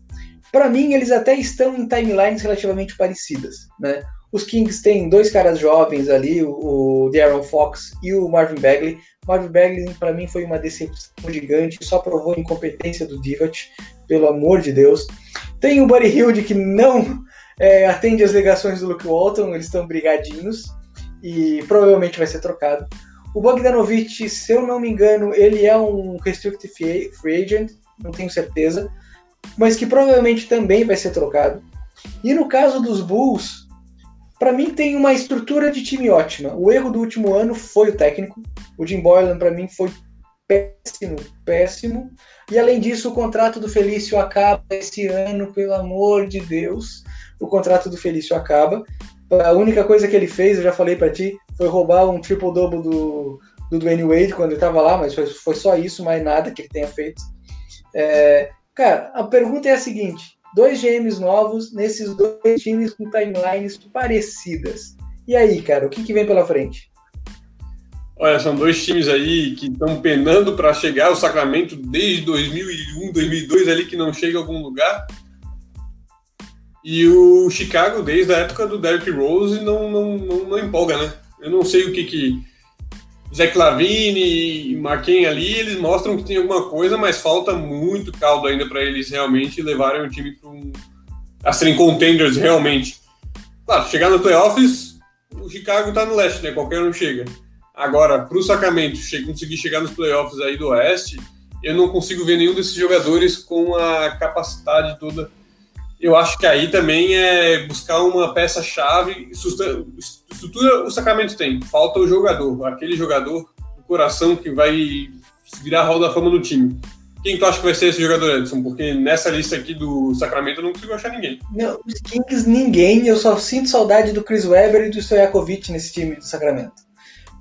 Para mim, eles até estão em timelines relativamente parecidas, né? Os Kings têm dois caras jovens ali, o, Darren Fox e o Marvin Bagley. Marvin Bagley, para mim, foi uma decepção gigante, só provou a incompetência do Divac, pelo amor de Deus. Tem o Buddy Hilde, que não é, atende as ligações do Luke Walton, eles estão brigadinhos e provavelmente vai ser trocado. O Bogdanovich, se eu não me engano, ele é um restricted free agent, não tenho certeza, mas que provavelmente também vai ser trocado. E no caso dos Bulls, para mim tem uma estrutura de time ótima. O erro do último ano foi o técnico. O Jim Boylan para mim foi péssimo, péssimo. E além disso, o contrato do Felício acaba esse ano, pelo amor de Deus. O contrato do Felício acaba. A única coisa que ele fez, eu já falei para ti, foi roubar um triple-double do, do Dwayne Wade quando ele estava lá, mas foi, foi, só isso, mais nada que ele tenha feito. É, cara, a pergunta é a seguinte: dois GMs novos nesses dois times com timelines parecidas. E aí, cara, o que, que vem pela frente? Olha, são dois times aí que estão penando para chegar ao Sacramento desde 2001, 2002 ali que não chega a algum lugar. E o Chicago, desde a época do Derrick Rose, não, não, não, não empolga, né? Eu não sei o que que Zach Lavine e Marquinhos ali, eles mostram que tem alguma coisa, mas falta muito caldo ainda para eles realmente levarem o time para um, a serem contenders realmente. Claro, chegar no playoffs, o Chicago tá no leste, né? Qualquer um chega. Agora, para o Sacramento conseguir chegar nos playoffs aí do Oeste, eu não consigo ver nenhum desses jogadores com a capacidade toda. Eu acho que aí também é buscar uma peça-chave. Estrutura o Sacramento tem, falta o jogador, aquele jogador do coração que vai virar a roda da fama do time. Quem tu acha que vai ser esse jogador, Edson? Porque nessa lista aqui do Sacramento eu não consigo achar ninguém. Não, os Kings ninguém. Eu só sinto saudade do Chris Webber e do Stojakovic nesse time do Sacramento.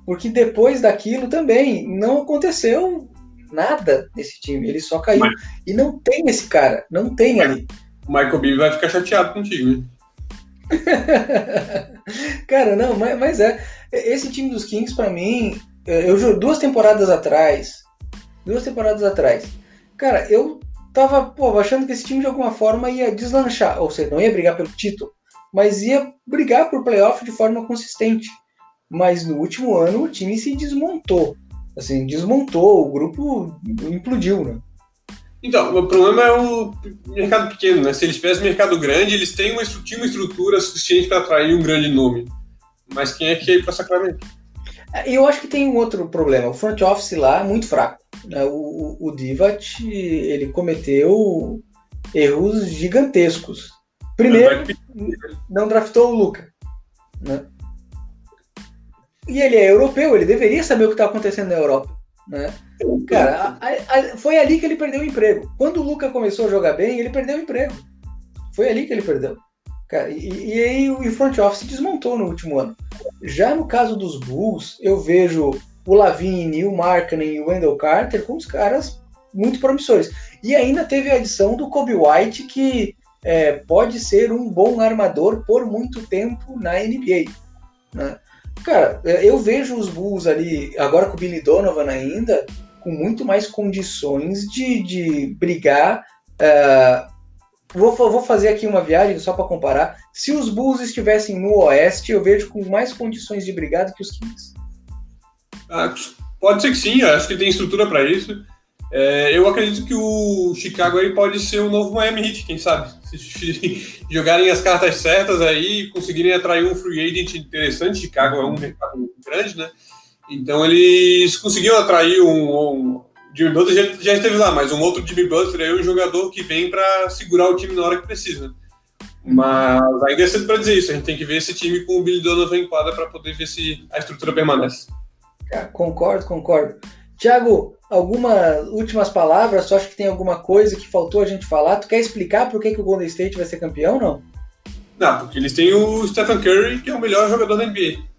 Porque depois daquilo também não aconteceu nada nesse time. Ele só caiu. Mas... E não tem esse cara. Não tem ali. O Michael Beasley vai ficar chateado contigo, né? cara, não, mas, mas, é. Esse time dos Kings, para mim, é, eu duas temporadas atrás. Duas temporadas atrás. Cara, eu tava pô, achando que esse time de alguma forma ia deslanchar. Ou seja, não ia brigar pelo título, mas ia brigar por playoff de forma consistente mas no último ano o time se desmontou. Assim, desmontou, o grupo implodiu, né? Então, o problema é o mercado pequeno, né? Se eles tivessem mercado grande, eles têm uma, estrutura, uma estrutura suficiente para atrair um grande nome. Mas quem é que é para Sacramento? É, eu acho que tem um outro problema. O front office lá é muito fraco. Né? O, o, o Divat, ele cometeu erros gigantescos. Primeiro, não draftou o Luca. Né? E ele é europeu, ele deveria saber o que está acontecendo na Europa. Né? Cara, a, a, foi ali que ele perdeu o emprego. Quando o Luca começou a jogar bem, ele perdeu o emprego. Foi ali que ele perdeu. Cara, e, e aí o front office desmontou no último ano. Já no caso dos Bulls, eu vejo o Lavine, o Markkanen e o Wendell Carter como os caras muito promissores. E ainda teve a adição do Kobe White, que é, pode ser um bom armador por muito tempo na NBA. Né? Cara, é, eu vejo os Bulls ali, agora com o Billy Donovan ainda, com muito mais condições de, de brigar. Uh, vou, vou fazer aqui uma viagem só para comparar. Se os Bulls estivessem no Oeste, eu vejo com mais condições de brigar do que os Kings. Ah, pode ser que sim, acho que tem estrutura para isso. É, eu acredito que o Chicago aí pode ser o novo Miami Heat, quem sabe? Se jogarem as cartas certas aí, conseguirem atrair um free agent interessante. Chicago é um mercado grande, né? Então eles conseguiram atrair um, um Jimmy Butler já, esteve lá, mas um outro Jimmy Butler é um jogador que vem para segurar o time na hora que precisa. Mas ainda é cedo para dizer isso. A gente tem que ver esse time com o Billy Donovan em quadra para poder ver se a estrutura permanece. concordo, concordo. Tiago, algumas últimas palavras? Tu acha que tem alguma coisa que faltou a gente falar? Tu quer explicar por que, que o Golden State vai ser campeão, não? Não, porque eles têm o Stephen Curry, que é o melhor jogador da NBA.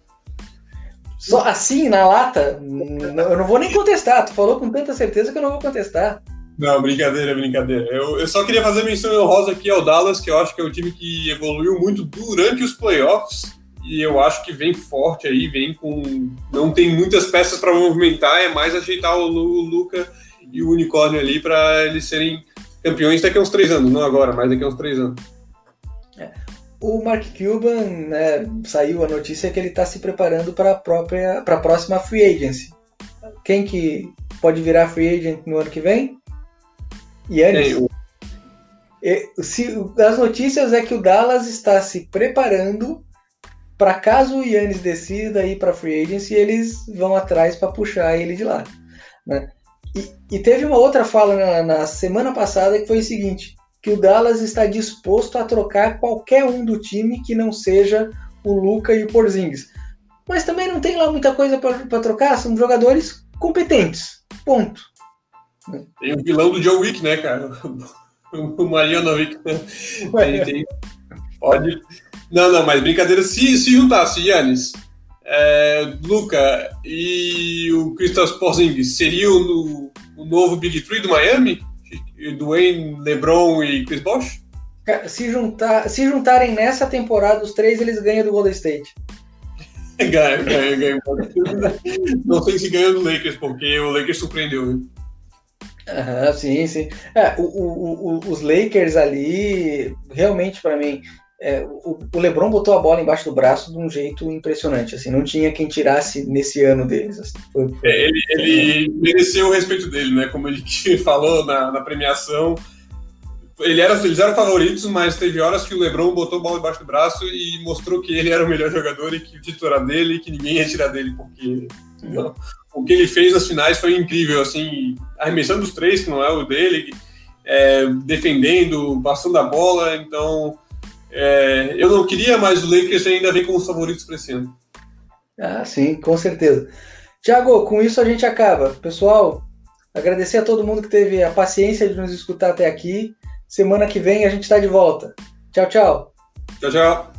Só assim, na lata? Eu não vou nem contestar. Tu falou com tanta certeza que eu não vou contestar. Não, brincadeira, brincadeira. Eu, eu só queria fazer menção honrosa aqui ao Dallas, que eu acho que é o time que evoluiu muito durante os playoffs e eu acho que vem forte aí, vem com. Não tem muitas peças para movimentar, é mais ajeitar o, o Luca e o Unicórnio ali para eles serem campeões daqui a uns três anos, não agora, mas daqui a uns três anos. O Mark Cuban, né, saiu a notícia que ele está se preparando para a própria, para a próxima free agency. Quem que pode virar free agent no ano que vem? Yannis. É, se, as notícias é que o Dallas está se preparando para caso o Yannis decida ir para free agency, eles vão atrás para puxar ele de lá. Né? E, e, teve uma outra fala na, na, semana passada que foi o seguinte: que o Dallas está disposto a trocar qualquer um do time que não seja o Luca e o Porzingis. Mas também não tem lá muita coisa para trocar, são jogadores competentes. Ponto. Tem o vilão do John Wick, né, cara? O Marianovic. Tem, tem, pode. Não, não, mas brincadeira. Se, se juntasse Yannis, é, Luca e o Kristaps Porzingis seriam no, o novo Big Three do Miami? Dwayne, LeBron e Chris Bosh? Se, juntar, se juntarem nessa temporada os três, eles ganham do Golden State. ganha, ganha, ganha. Não sei se ganha do Lakers, porque o Lakers surpreendeu. Viu? Aham, sim, sim. É, o, o, o, os Lakers ali, realmente, para mim, é, o, o, LeBron botou a bola embaixo do braço de um jeito impressionante, assim, não tinha quem tirasse nesse ano deles. Assim, foi. É, ele, ele mereceu o respeito dele, né? Como ele falou na, na premiação. Ele era, eles eram favoritos, mas teve horas que o LeBron botou a bola embaixo do braço e mostrou que ele era o melhor jogador e que o título era dele e que ninguém ia tirar dele, porque o que ele fez nas finais foi incrível, assim, arremessando os três, que não é o dele, é, defendendo, passando a bola, então é, eu não queria, mas o Lakers ainda vem como os favoritos para esse ano. Ah, sim, com certeza. Tiago, com isso a gente acaba. Pessoal, agradecer a todo mundo que teve a paciência de nos escutar até aqui. Semana que vem a gente está de volta. Tchau, tchau. Tchau, tchau.